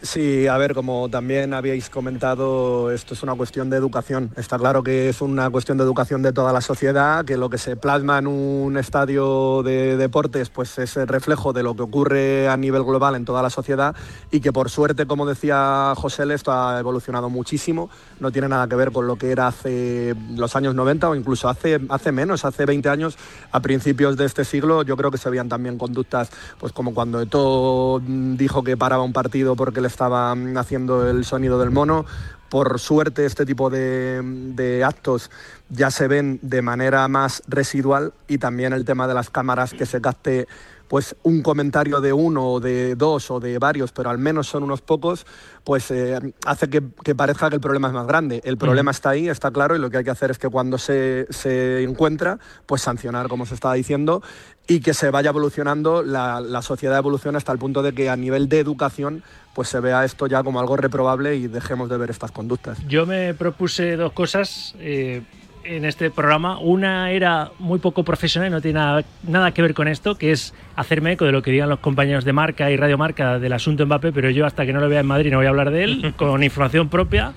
Sí, a ver, como también habíais comentado, esto es una cuestión de educación. Está claro que es una cuestión de educación de toda la sociedad, que lo que se plasma en un estadio de deportes pues es el reflejo de lo que ocurre a nivel global en toda la sociedad y que por suerte, como decía José, esto ha evolucionado muchísimo. No tiene nada que ver con lo que era hace los años 90 o incluso hace, hace menos, hace 20 años, a principios de este siglo, yo creo que se veían también conductas, pues como cuando Eto'o mm, dijo que paraba un partido porque le estaba mm, haciendo el sonido del mono. Por suerte este tipo de, actos ya se ven de manera más residual y también el tema de las cámaras que se capte pues un comentario de uno o de dos o de varios, pero al menos son unos pocos, pues eh, hace que, que parezca que el problema es más grande. El problema está ahí, está claro, y lo que hay que hacer es que cuando se, se encuentra, pues sancionar, como se estaba diciendo, y que se vaya evolucionando, la, la sociedad evoluciona hasta el punto de que a nivel de educación, pues se vea esto ya como algo reprobable y dejemos de ver estas conductas. Yo me propuse dos cosas. eh, en este programa. Una era muy poco profesional y no tiene nada, nada que ver con esto, que es hacerme eco de lo que digan los compañeros de Marca y Radio Marca del asunto Mbappé, pero yo hasta que no lo vea en Madrid no voy a hablar de él, con información propia.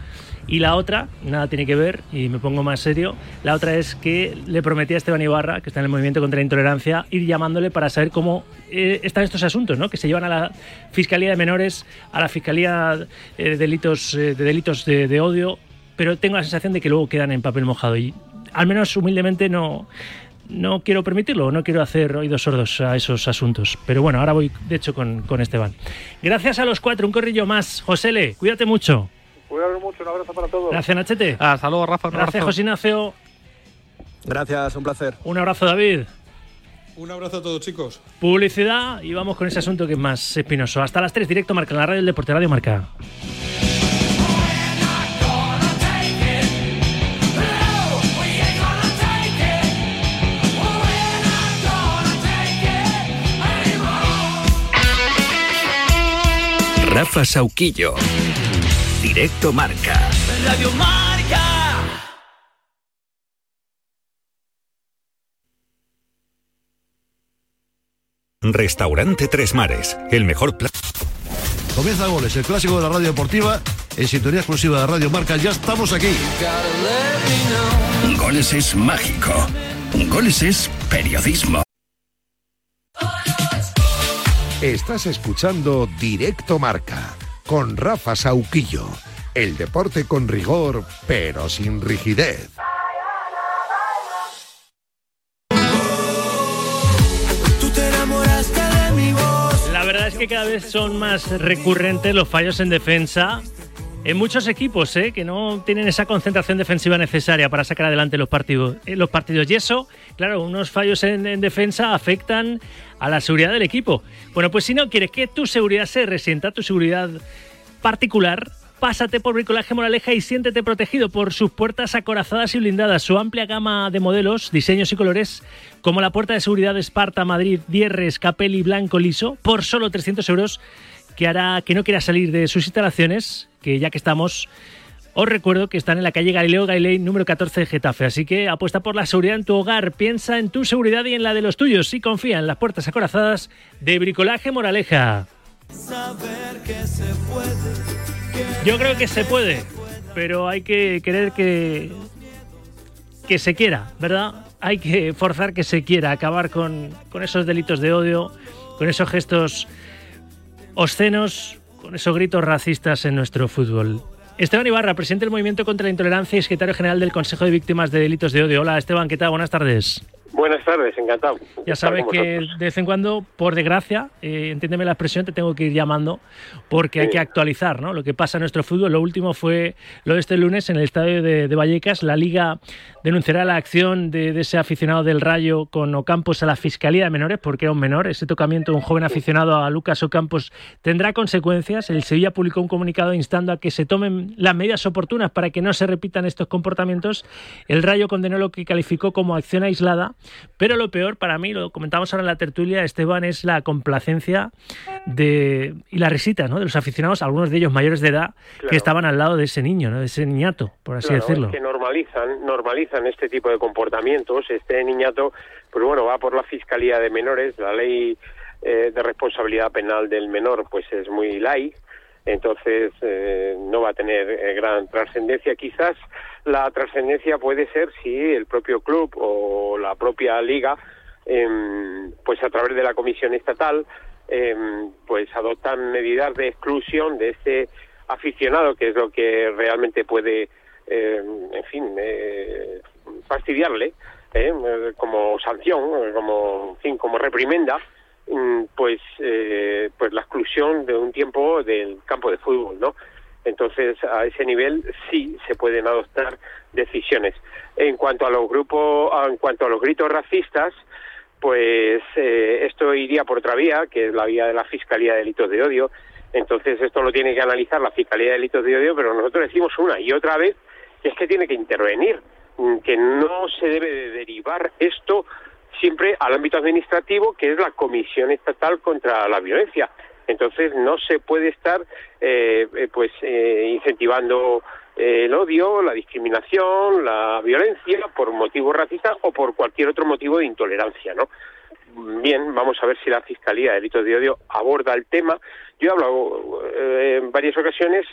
Y la otra, nada tiene que ver, y me pongo más serio, la otra es que le prometí a Esteban Ibarra, que está en el movimiento contra la intolerancia, ir llamándole para saber cómo eh, están estos asuntos, ¿no? que se llevan a la Fiscalía de Menores, a la Fiscalía eh, de delitos, eh, de, delitos de, de odio, pero tengo la sensación de que luego quedan en papel mojado. Y al menos humildemente no, no quiero permitirlo, no quiero hacer oídos sordos a esos asuntos. Pero bueno, ahora voy de hecho con, con Esteban. Gracias a los cuatro, un corrillo más. Josele, cuídate mucho. Cuidado mucho, un abrazo para todos. Gracias, Nachete. Hasta luego, Rafa. un Gracias. José Ignacio. Gracias, un placer. Un abrazo, David. Un abrazo a todos, chicos. Publicidad y vamos con ese asunto que es más espinoso. Hasta las 3, directo Marca, en la radio del Deporte Radio Marca. Rafa Sauquillo. Directo Marca. Radio Marca. Restaurante Tres Mares. El mejor plan. Comienza Goles, el clásico de la radio deportiva, en sintonía exclusiva de Radio Marca. Ya estamos aquí. Goles es mágico. Goles es periodismo. Estás escuchando Directo Marca con Rafa Sauquillo. El deporte con rigor, pero sin rigidez. La verdad es que cada vez son más recurrentes los fallos en defensa. En muchos equipos, ¿eh? que no tienen esa concentración defensiva necesaria para sacar adelante los partidos. eh, los partidos. Y eso, claro, unos fallos en, en defensa afectan a la seguridad del equipo. Bueno, pues si no quieres que tu seguridad se resienta, tu seguridad particular, pásate por Bricolaje Moraleja y siéntete protegido por sus puertas acorazadas y blindadas, su amplia gama de modelos, diseños y colores, como la puerta de seguridad de Esparta, Madrid, Dierres, Capelli, Blanco, Liso, por solo 300 euros, que hará que no quiera salir de sus instalaciones, que ya que estamos, os recuerdo que están en la calle Galileo Galilei número 14 de Getafe, así que apuesta por la seguridad en tu hogar, piensa en tu seguridad y en la de los tuyos y confía en las puertas acorazadas de Bricolaje Moraleja. Saber que se puede. Yo creo que se puede, pero hay que querer que, que se quiera, ¿verdad? Hay que forzar que se quiera, acabar con, con esos delitos de odio, con esos gestos obscenos, con esos gritos racistas en nuestro fútbol. Esteban Ibarra, presidente del Movimiento contra la Intolerancia y secretario general del Consejo de Víctimas de Delitos de Odio. Hola Esteban, ¿qué tal? Buenas tardes. Buenas tardes, encantado. Ya sabes que vosotros. de vez en cuando, por desgracia, eh, entiéndeme la expresión, te tengo que ir llamando porque hay que actualizar ¿no? lo que pasa en nuestro fútbol. Lo último fue lo de este lunes en el estadio de, de Vallecas. La Liga denunciará la acción de, de ese aficionado del Rayo con Ocampos a la Fiscalía de Menores porque era un menor. Ese tocamiento de un joven aficionado a Lucas Ocampos tendrá consecuencias. El Sevilla publicó un comunicado instando a que se tomen las medidas oportunas para que no se repitan estos comportamientos. El Rayo condenó lo que calificó como acción aislada, pero lo peor para mí, lo comentamos ahora en la tertulia, Esteban, es la complacencia de, y la risita ¿no? de los aficionados, algunos de ellos mayores de edad, Claro. que estaban al lado de ese niño, ¿no? de ese niñato, por así Claro, decirlo. es que normalizan, normalizan este tipo de comportamientos. Este niñato, pues bueno, va por la Fiscalía de Menores, la ley eh, de responsabilidad penal del menor, pues es muy light, entonces eh, no va a tener eh, gran trascendencia. Quizás la trascendencia puede ser si el propio club o la propia liga, em, pues a través de la comisión estatal, em, pues adoptan medidas de exclusión de este aficionado, que es lo que realmente puede, eh, en fin, eh, fastidiarle, eh, eh, como sanción, eh, como, en fin, como reprimenda, pues, eh, pues la exclusión de un tiempo del campo de fútbol, ¿no? Entonces, a ese nivel sí se pueden adoptar decisiones. En cuanto a los grupos, en cuanto a los gritos racistas, pues eh, esto iría por otra vía, que es la vía de la Fiscalía de Delitos de Odio. Entonces, esto lo tiene que analizar la Fiscalía de Delitos de Odio, pero nosotros decimos una y otra vez que es que tiene que intervenir, mm, que no se debe de derivar esto siempre al ámbito administrativo, que es la Comisión Estatal contra la Violencia. Entonces no se puede estar eh, eh, pues eh, incentivando eh, el odio, la discriminación, la violencia por motivos racistas o por cualquier otro motivo de intolerancia, ¿no? Bien, vamos a ver si la Fiscalía de Delitos de Odio aborda el tema. Yo he hablado eh, en varias ocasiones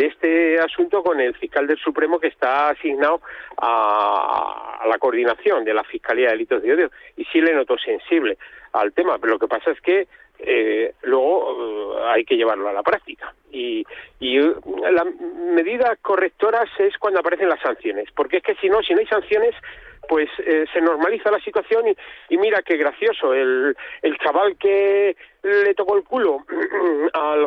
de este asunto con el fiscal del Supremo que está asignado a, la coordinación de la Fiscalía de Delitos de Odio y sí le noto sensible al tema, pero lo que pasa es que eh, luego eh, hay que llevarlo a la práctica. Y, y eh, la medida correctoras es cuando aparecen las sanciones, porque es que si no, si no hay sanciones, pues se normaliza la situación y, y mira qué gracioso, el, el chaval que le tocó el culo al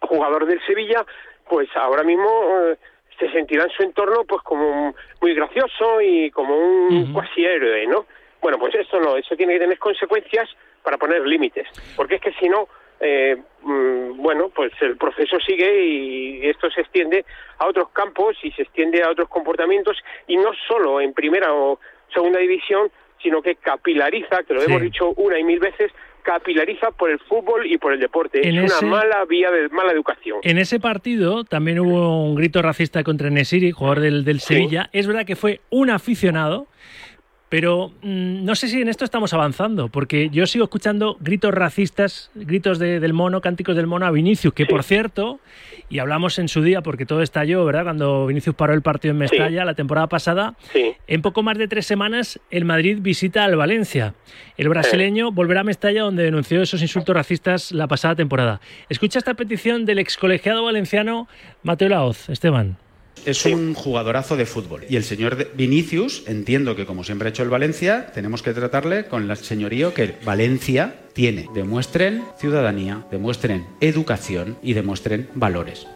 jugador del Sevilla, pues ahora mismo eh, se sentirá en su entorno pues como muy gracioso y como un cuasi héroe, ¿no? Bueno, pues esto no, eso tiene que tener consecuencias para poner límites, porque es que si no, eh, mm, bueno, pues el proceso sigue y esto se extiende a otros campos y se extiende a otros comportamientos y no solo en primera o segunda división, sino que capilariza, que lo Sí. hemos dicho una y mil veces, capilariza por el fútbol y por el deporte. En es ese- una mala vía de mala educación. En ese partido también hubo un grito racista contra Nesiri, jugador del, del Sevilla. Es verdad que fue un aficionado, pero mm, no sé si en esto estamos avanzando, porque yo sigo escuchando gritos racistas, gritos de- del mono, cánticos del mono a Vinicius, que por cierto, y hablamos en su día, porque todo estalló, ¿verdad? Cuando Vinicius paró el partido en Mestalla la temporada pasada, en poco más de tres semanas el Madrid visita al Valencia. El brasileño volverá a Mestalla donde denunció esos insultos racistas la pasada temporada. Escucha esta petición del excolegiado valenciano Mateo Laoz, Esteban. Es un jugadorazo de fútbol. Y el señor Vinicius, entiendo que como siempre ha hecho el Valencia, tenemos que tratarle con el señorío que Valencia tiene. Demuestren ciudadanía, demuestren educación y demuestren valores.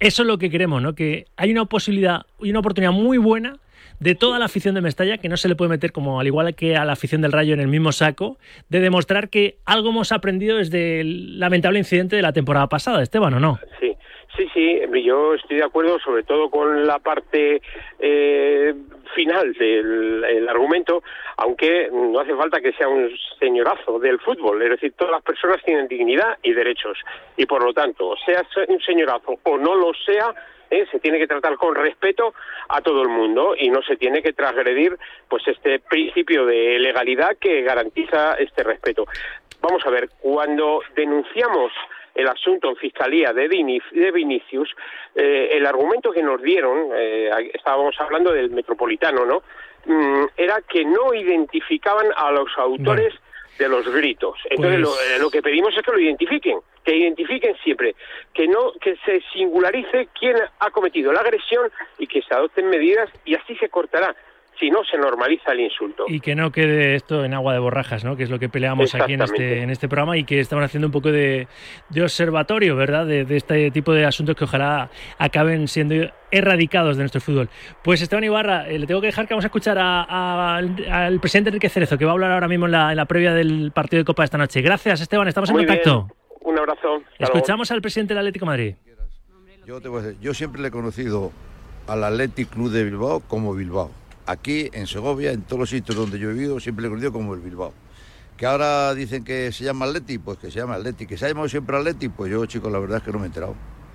Eso es lo que queremos, ¿no? Que hay una posibilidad y una oportunidad muy buena de toda la afición de Mestalla, que no se le puede meter como al igual que a la afición del Rayo en el mismo saco, de demostrar que algo hemos aprendido desde el lamentable incidente de la temporada pasada, Esteban, ¿o no? Sí, sí, sí, yo estoy de acuerdo sobre todo con la parte eh, final del el argumento, aunque no hace falta que sea un señorazo del fútbol, es decir, todas las personas tienen dignidad y derechos y por lo tanto, sea un señorazo o no lo sea, eh, se tiene que tratar con respeto a todo el mundo y no se tiene que transgredir pues este principio de legalidad que garantiza este respeto. Vamos a ver, cuando denunciamos el asunto en fiscalía de, Vinic- de Vinicius, eh, el argumento que nos dieron, eh, estábamos hablando del metropolitano, ¿no? Mm, era que no identificaban a los autores de los gritos. Entonces Pues- lo, eh, lo que pedimos es que lo identifiquen, que identifiquen siempre, que no que se singularice quién ha cometido la agresión y que se adopten medidas y así se cortará. Si no, se normaliza el insulto. Y que no quede esto en agua de borrajas, ¿no? Que es lo que peleamos aquí en este, en este programa y que estamos haciendo un poco de, de observatorio, ¿verdad? De, de este tipo de asuntos que ojalá acaben siendo erradicados de nuestro fútbol. Pues Esteban Ibarra, eh, le tengo que dejar que vamos a escuchar a- a- al, al presidente Enrique Cerezo, que va a hablar ahora mismo en la, en la previa del partido de Copa de esta noche. Gracias, Esteban, estamos Muy en contacto. bien. Un abrazo. Hasta luego. Escuchamos al presidente del Atlético de Madrid. Yo, te voy a decir, yo siempre le he conocido al Athletic Club de Bilbao como Bilbao. Aquí en Segovia, en todos los sitios donde yo he vivido, siempre le he conocido como el Bilbao. Que ahora dicen que se llama Athletic, pues que se llama Athletic. Que se ha llamado siempre Athletic, pues yo, chicos, la verdad es que no me he enterado.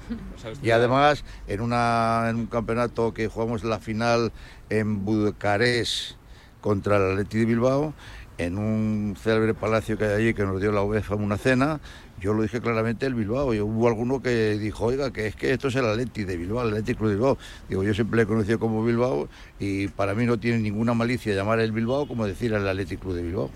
Y además, en, una, en un campeonato que jugamos la final en Bucarest contra el Athletic de Bilbao, en un célebre palacio que hay allí que nos dio la UEFA una cena, yo lo dije claramente el Bilbao. Y hubo alguno que dijo, oiga, que es que esto es el Athletic de Bilbao, el Athletic Club de Bilbao. Digo, yo siempre le he conocido como Bilbao y para mí no tiene ninguna malicia llamar el Bilbao como decir el Athletic Club de Bilbao.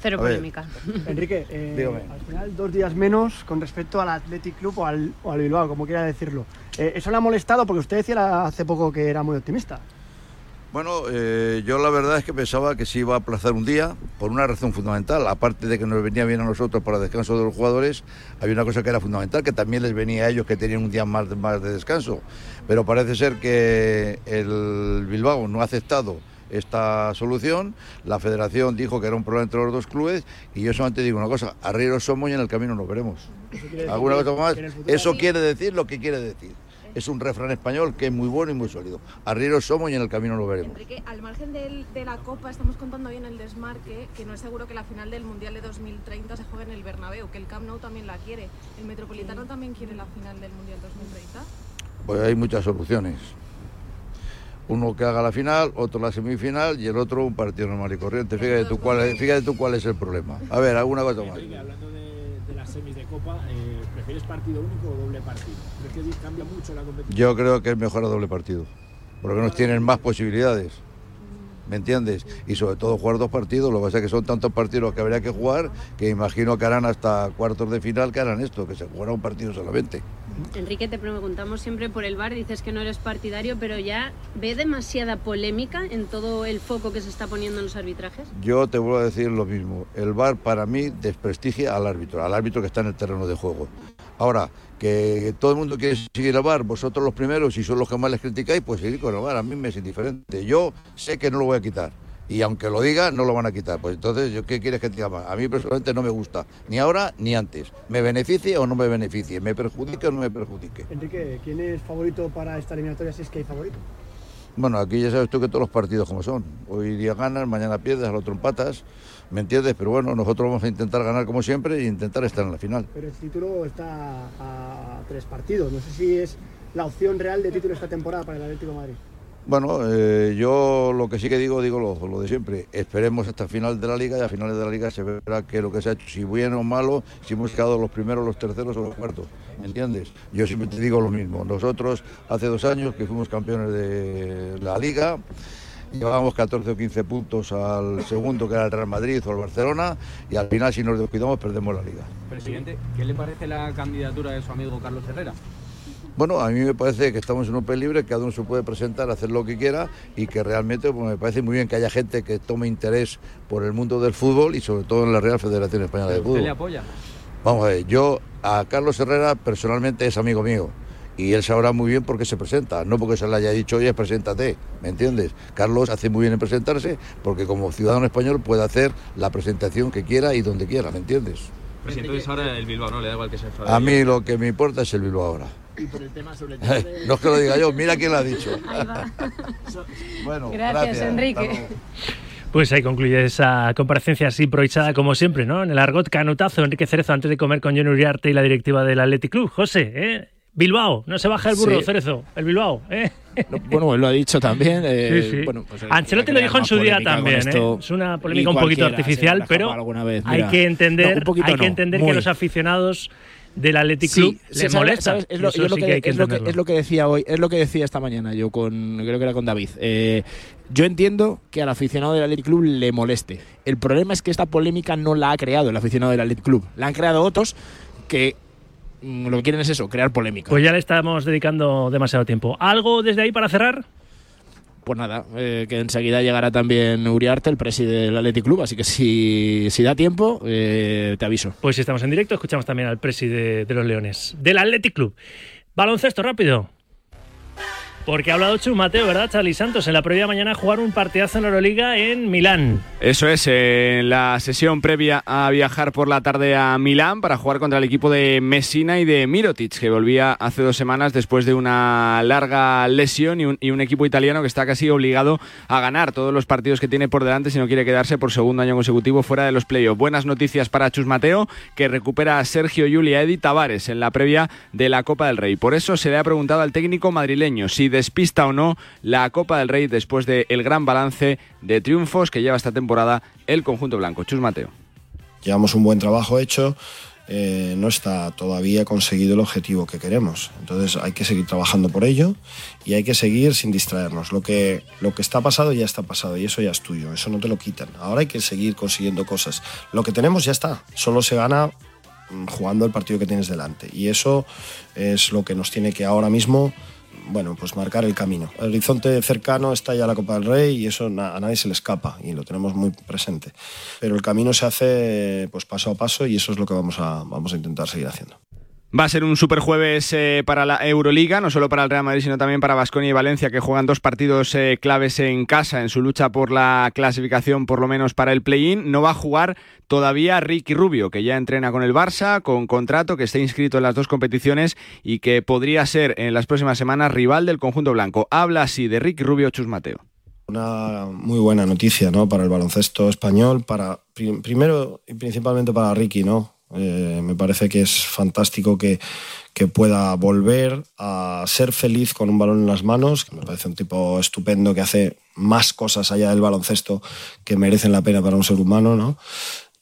Cero polémica. Enrique, eh, al final dos días menos con respecto al Athletic Club o al, o al Bilbao, como quiera decirlo. Eh, eso le ha molestado porque usted decía hace poco que era muy optimista. Bueno, eh, yo la verdad es que pensaba que se iba a aplazar un día por una razón fundamental. Aparte de que nos venía bien a nosotros para descanso de los jugadores, había una cosa que era fundamental, que también les venía a ellos que tenían un día más, más de descanso. Pero parece ser que el Bilbao no ha aceptado esta solución. La federación dijo que era un problema entre los dos clubes y yo solamente digo una cosa, arrieros somos y en el camino nos veremos. ¿Alguna cosa más? Eso quiere decir lo que quiere decir. Es un refrán español que es muy bueno y muy sólido. Arrieros somos y en el camino lo veremos. Enrique, al margen del- de la Copa, estamos contando hoy en el desmarque que no es seguro que la final del Mundial de 2030 se juegue en el Bernabéu, que el Camp Nou también la quiere. ¿El Metropolitano también quiere la final del Mundial 2030? Pues hay muchas soluciones. Uno que haga la final, otro la semifinal y el otro un partido normal y corriente. Fíjate tú cuál es, fíjate tú cuál es el problema. A ver, alguna cosa más. Enrique, hablando de, de semis de Copa, eh, ¿prefieres partido único o doble partido? Yo creo que es mejor a doble partido, porque nos tienen más posibilidades. ¿Me entiendes? Y sobre todo jugar dos partidos, lo que pasa es que son tantos partidos que habría que jugar que imagino que harán hasta cuartos de final que harán esto, que se jugará un partido solamente. Enrique, te preguntamos siempre por el bar, dices que no eres partidario, pero ya ve demasiada polémica en todo el foco que se está poniendo en los arbitrajes. Yo te vuelvo a decir lo mismo. El VAR para mí desprestigia al árbitro, al árbitro que está en el terreno de juego. Ahora, que todo el mundo quiere seguir el VAR, vosotros los primeros y son los que más les criticáis, pues seguir con el VAR. A mí me es indiferente. Yo sé que no lo voy a quitar. Y aunque lo diga, no lo van a quitar. Pues entonces, ¿yo ¿qué quieres que te diga más? A mí personalmente no me gusta, ni ahora ni antes. ¿Me beneficie o no me beneficie? ¿Me perjudique o no me perjudique? Enrique, ¿quién es favorito para esta eliminatoria si es que hay favorito? Bueno, aquí ya sabes tú que todos los partidos como son. Hoy día ganas, mañana pierdes, al otro empatas, ¿me entiendes? Pero bueno, nosotros vamos a intentar ganar como siempre e intentar estar en la final. Pero el título está a tres partidos. No sé si es la opción real de título esta temporada para el Atlético de Madrid. Bueno, eh, yo lo que sí que digo, digo lo, de siempre. Esperemos hasta final de la liga y a finales de la liga se verá qué es lo que se ha hecho, si bueno o malo, si hemos quedado los primeros, los terceros o los cuartos. ¿Entiendes? Yo siempre te digo lo mismo. Nosotros hace dos años que fuimos campeones de la liga. Llevábamos 14 o 15 puntos al segundo, que era el Real Madrid o el Barcelona, y al final, si nos descuidamos, perdemos la liga. Presidente, ¿qué le parece la candidatura de su amigo Carlos Herrera? Bueno, a mí me parece que estamos en un país libre, que cada uno se puede presentar, hacer lo que quiera y que realmente pues, me parece muy bien que haya gente que tome interés por el mundo del fútbol y sobre todo en la Real Federación Española de ¿Usted Fútbol. le apoya? Vamos a ver, yo a Carlos Herrera personalmente es amigo mío y él sabrá muy bien por qué se presenta, no porque se le haya dicho, oye, preséntate, ¿me entiendes? Carlos hace muy bien en presentarse porque como ciudadano español puede hacer la presentación que quiera y donde quiera, ¿me entiendes? Presidente, ahora el Bilbao, ¿no? Le da igual que se. A mí lo que me importa es el Bilbao ahora. Y por el tema sobre no es que lo diga yo, mira quién lo ha dicho. bueno, Gracias, Enrique. hasta luego. Pues ahí concluye esa comparecencia así improvisada como siempre, ¿no? En el argot canutazo, Enrique Cerezo antes de comer con John Uriarte y la directiva del Athletic Club. José, ¿eh? Bilbao, no se baja el burro, Sí. Cerezo, el Bilbao, ¿eh? Bueno, él lo ha dicho también. eh, Sí, sí. Bueno, pues, eh, Ancelotti lo dijo en su día también, ¿eh? Es una polémica un poquito artificial, pero vez, hay que entender, No, hay que entender que los aficionados del Athletic Sí, Club sí, ¿sabes- molesta. sabes? Es lo, Eso yo lo sí que, que hay que es, lo que, entenderlo. es lo que decía hoy, es lo que decía esta mañana yo con, creo que era con David. Eh, yo entiendo que al aficionado del Athletic Club le moleste. El problema es que esta polémica no la ha creado el aficionado del Athletic Club. La han creado otros que mm, lo que quieren es eso, crear polémica. Pues ya le estamos dedicando demasiado tiempo. ¿Algo desde ahí para cerrar? Pues nada, eh, que enseguida llegará también Uriarte, el presidente del Athletic Club, así que si, da tiempo, eh, te aviso. Pues si estamos en directo, escuchamos también al presi de, de los Leones, del Athletic Club. Baloncesto, rápido. Porque ha hablado Chu Mateo, ¿verdad, Charlie Santos? En la previa mañana jugar un partidazo en Euroliga en Milán. Eso es, en la sesión previa a viajar por la tarde a Milán para jugar contra el equipo de Messina y de Mirotic, que volvía hace dos semanas después de una larga lesión y un, equipo italiano que está casi obligado a ganar todos los partidos que tiene por delante si no quiere quedarse por segundo año consecutivo fuera de los playoffs. Buenas noticias para Chus Mateo, que recupera a Sergio Yuli y a Edi Tavares en la previa de la Copa del Rey. Por eso se le ha preguntado al técnico madrileño si despista o no la Copa del Rey después del gran balance de triunfos que lleva esta temporada el conjunto blanco. Chus Mateo. Llevamos un buen trabajo hecho, eh, no está todavía conseguido el objetivo que queremos. Entonces hay que seguir trabajando por ello y hay que seguir sin distraernos. Lo que, lo que está pasado ya está pasado y eso ya es tuyo, eso no te lo quitan. Ahora hay que seguir consiguiendo cosas. Lo que tenemos ya está, solo se gana mm, jugando el partido que tienes delante y eso es lo que nos tiene que ahora mismo bueno, pues marcar el camino. El horizonte cercano está ya la Copa del Rey y eso a nadie se le escapa y lo tenemos muy presente. Pero el camino se hace pues paso a paso y eso es lo que vamos a, vamos a intentar seguir haciendo. Va a ser un super jueves eh, para la Euroliga, no solo para el Real Madrid, sino también para Basconia y Valencia, que juegan dos partidos eh, claves en casa en su lucha por la clasificación, por lo menos para el play-in. No va a jugar todavía Ricky Rubio, que ya entrena con el Barça, con contrato, que está inscrito en las dos competiciones y que podría ser en las próximas semanas rival del conjunto blanco. Habla así de Ricky Rubio Chus Mateo. Una muy buena noticia ¿no? para el baloncesto español, para, primero y principalmente para Ricky, ¿no? Eh, me parece que es fantástico que, que, pueda volver a ser feliz con un balón en las manos. Me parece un tipo estupendo que hace más cosas allá del baloncesto que merecen la pena para un ser humano, ¿no?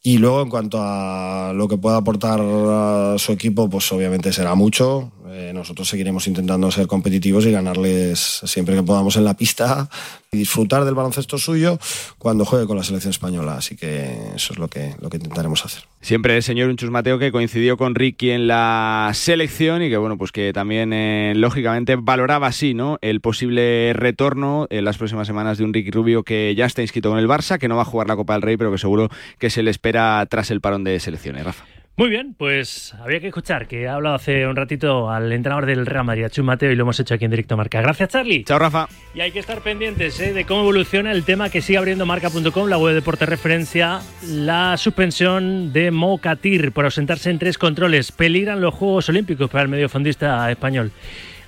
Y luego, en cuanto a lo que pueda aportar a su equipo, pues obviamente será mucho. Eh, nosotros seguiremos intentando ser competitivos y ganarles siempre que podamos en la pista y disfrutar del baloncesto suyo cuando juegue con la selección española. Así que eso es lo que, lo que intentaremos hacer. Siempre el señor Unchus Mateo que coincidió con Ricky en la selección y que bueno, pues que también eh, lógicamente valoraba así, ¿no? El posible retorno en las próximas semanas de un Ricky Rubio que ya está inscrito con el Barça, que no va a jugar la Copa del Rey, pero que seguro que se le espera tras el parón de selecciones, Rafa. Muy bien, pues había que escuchar que ha hablado hace un ratito al entrenador del Real Madrid, Chus Mateo, y lo hemos hecho aquí en directo Marca. Gracias, Charlie. Chao, Rafa. Y hay que estar pendientes ¿eh? de cómo evoluciona el tema que sigue abriendo marca.com, la web de deporte referencia, la suspensión de Mocatir por ausentarse en tres controles. Peligran los Juegos Olímpicos para el mediofondista español.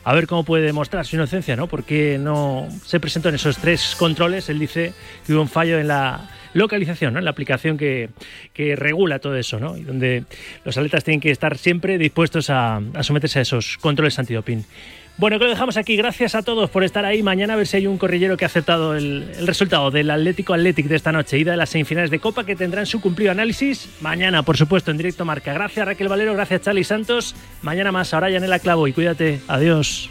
A ver cómo puede demostrar su inocencia, ¿no? Porque no se presentó en esos tres controles. Él dice que hubo un fallo en la localización, ¿no? la aplicación que, que, regula todo eso, ¿no? y donde los atletas tienen que estar siempre dispuestos a, someterse a esos controles antidoping. Bueno, que lo dejamos aquí. Gracias a todos por estar ahí. Mañana a ver si hay un corrillero que ha aceptado el, resultado del Atlético Athletic de esta noche, ida de las semifinales de Copa, que tendrán su cumplido análisis mañana, por supuesto, en directo marca. Gracias Raquel Valero, gracias Charlie Santos. Mañana más. Ahora ya en el clavo y cuídate. Adiós.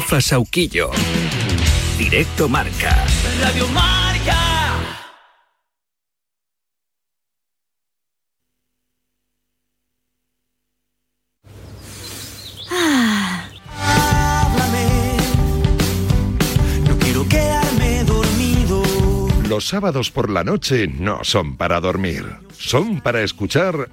Rafa Sauquillo. Directo Marca. Radio Marca. Háblame. No quiero quedarme dormido. Los sábados por la noche no son para dormir, son para escuchar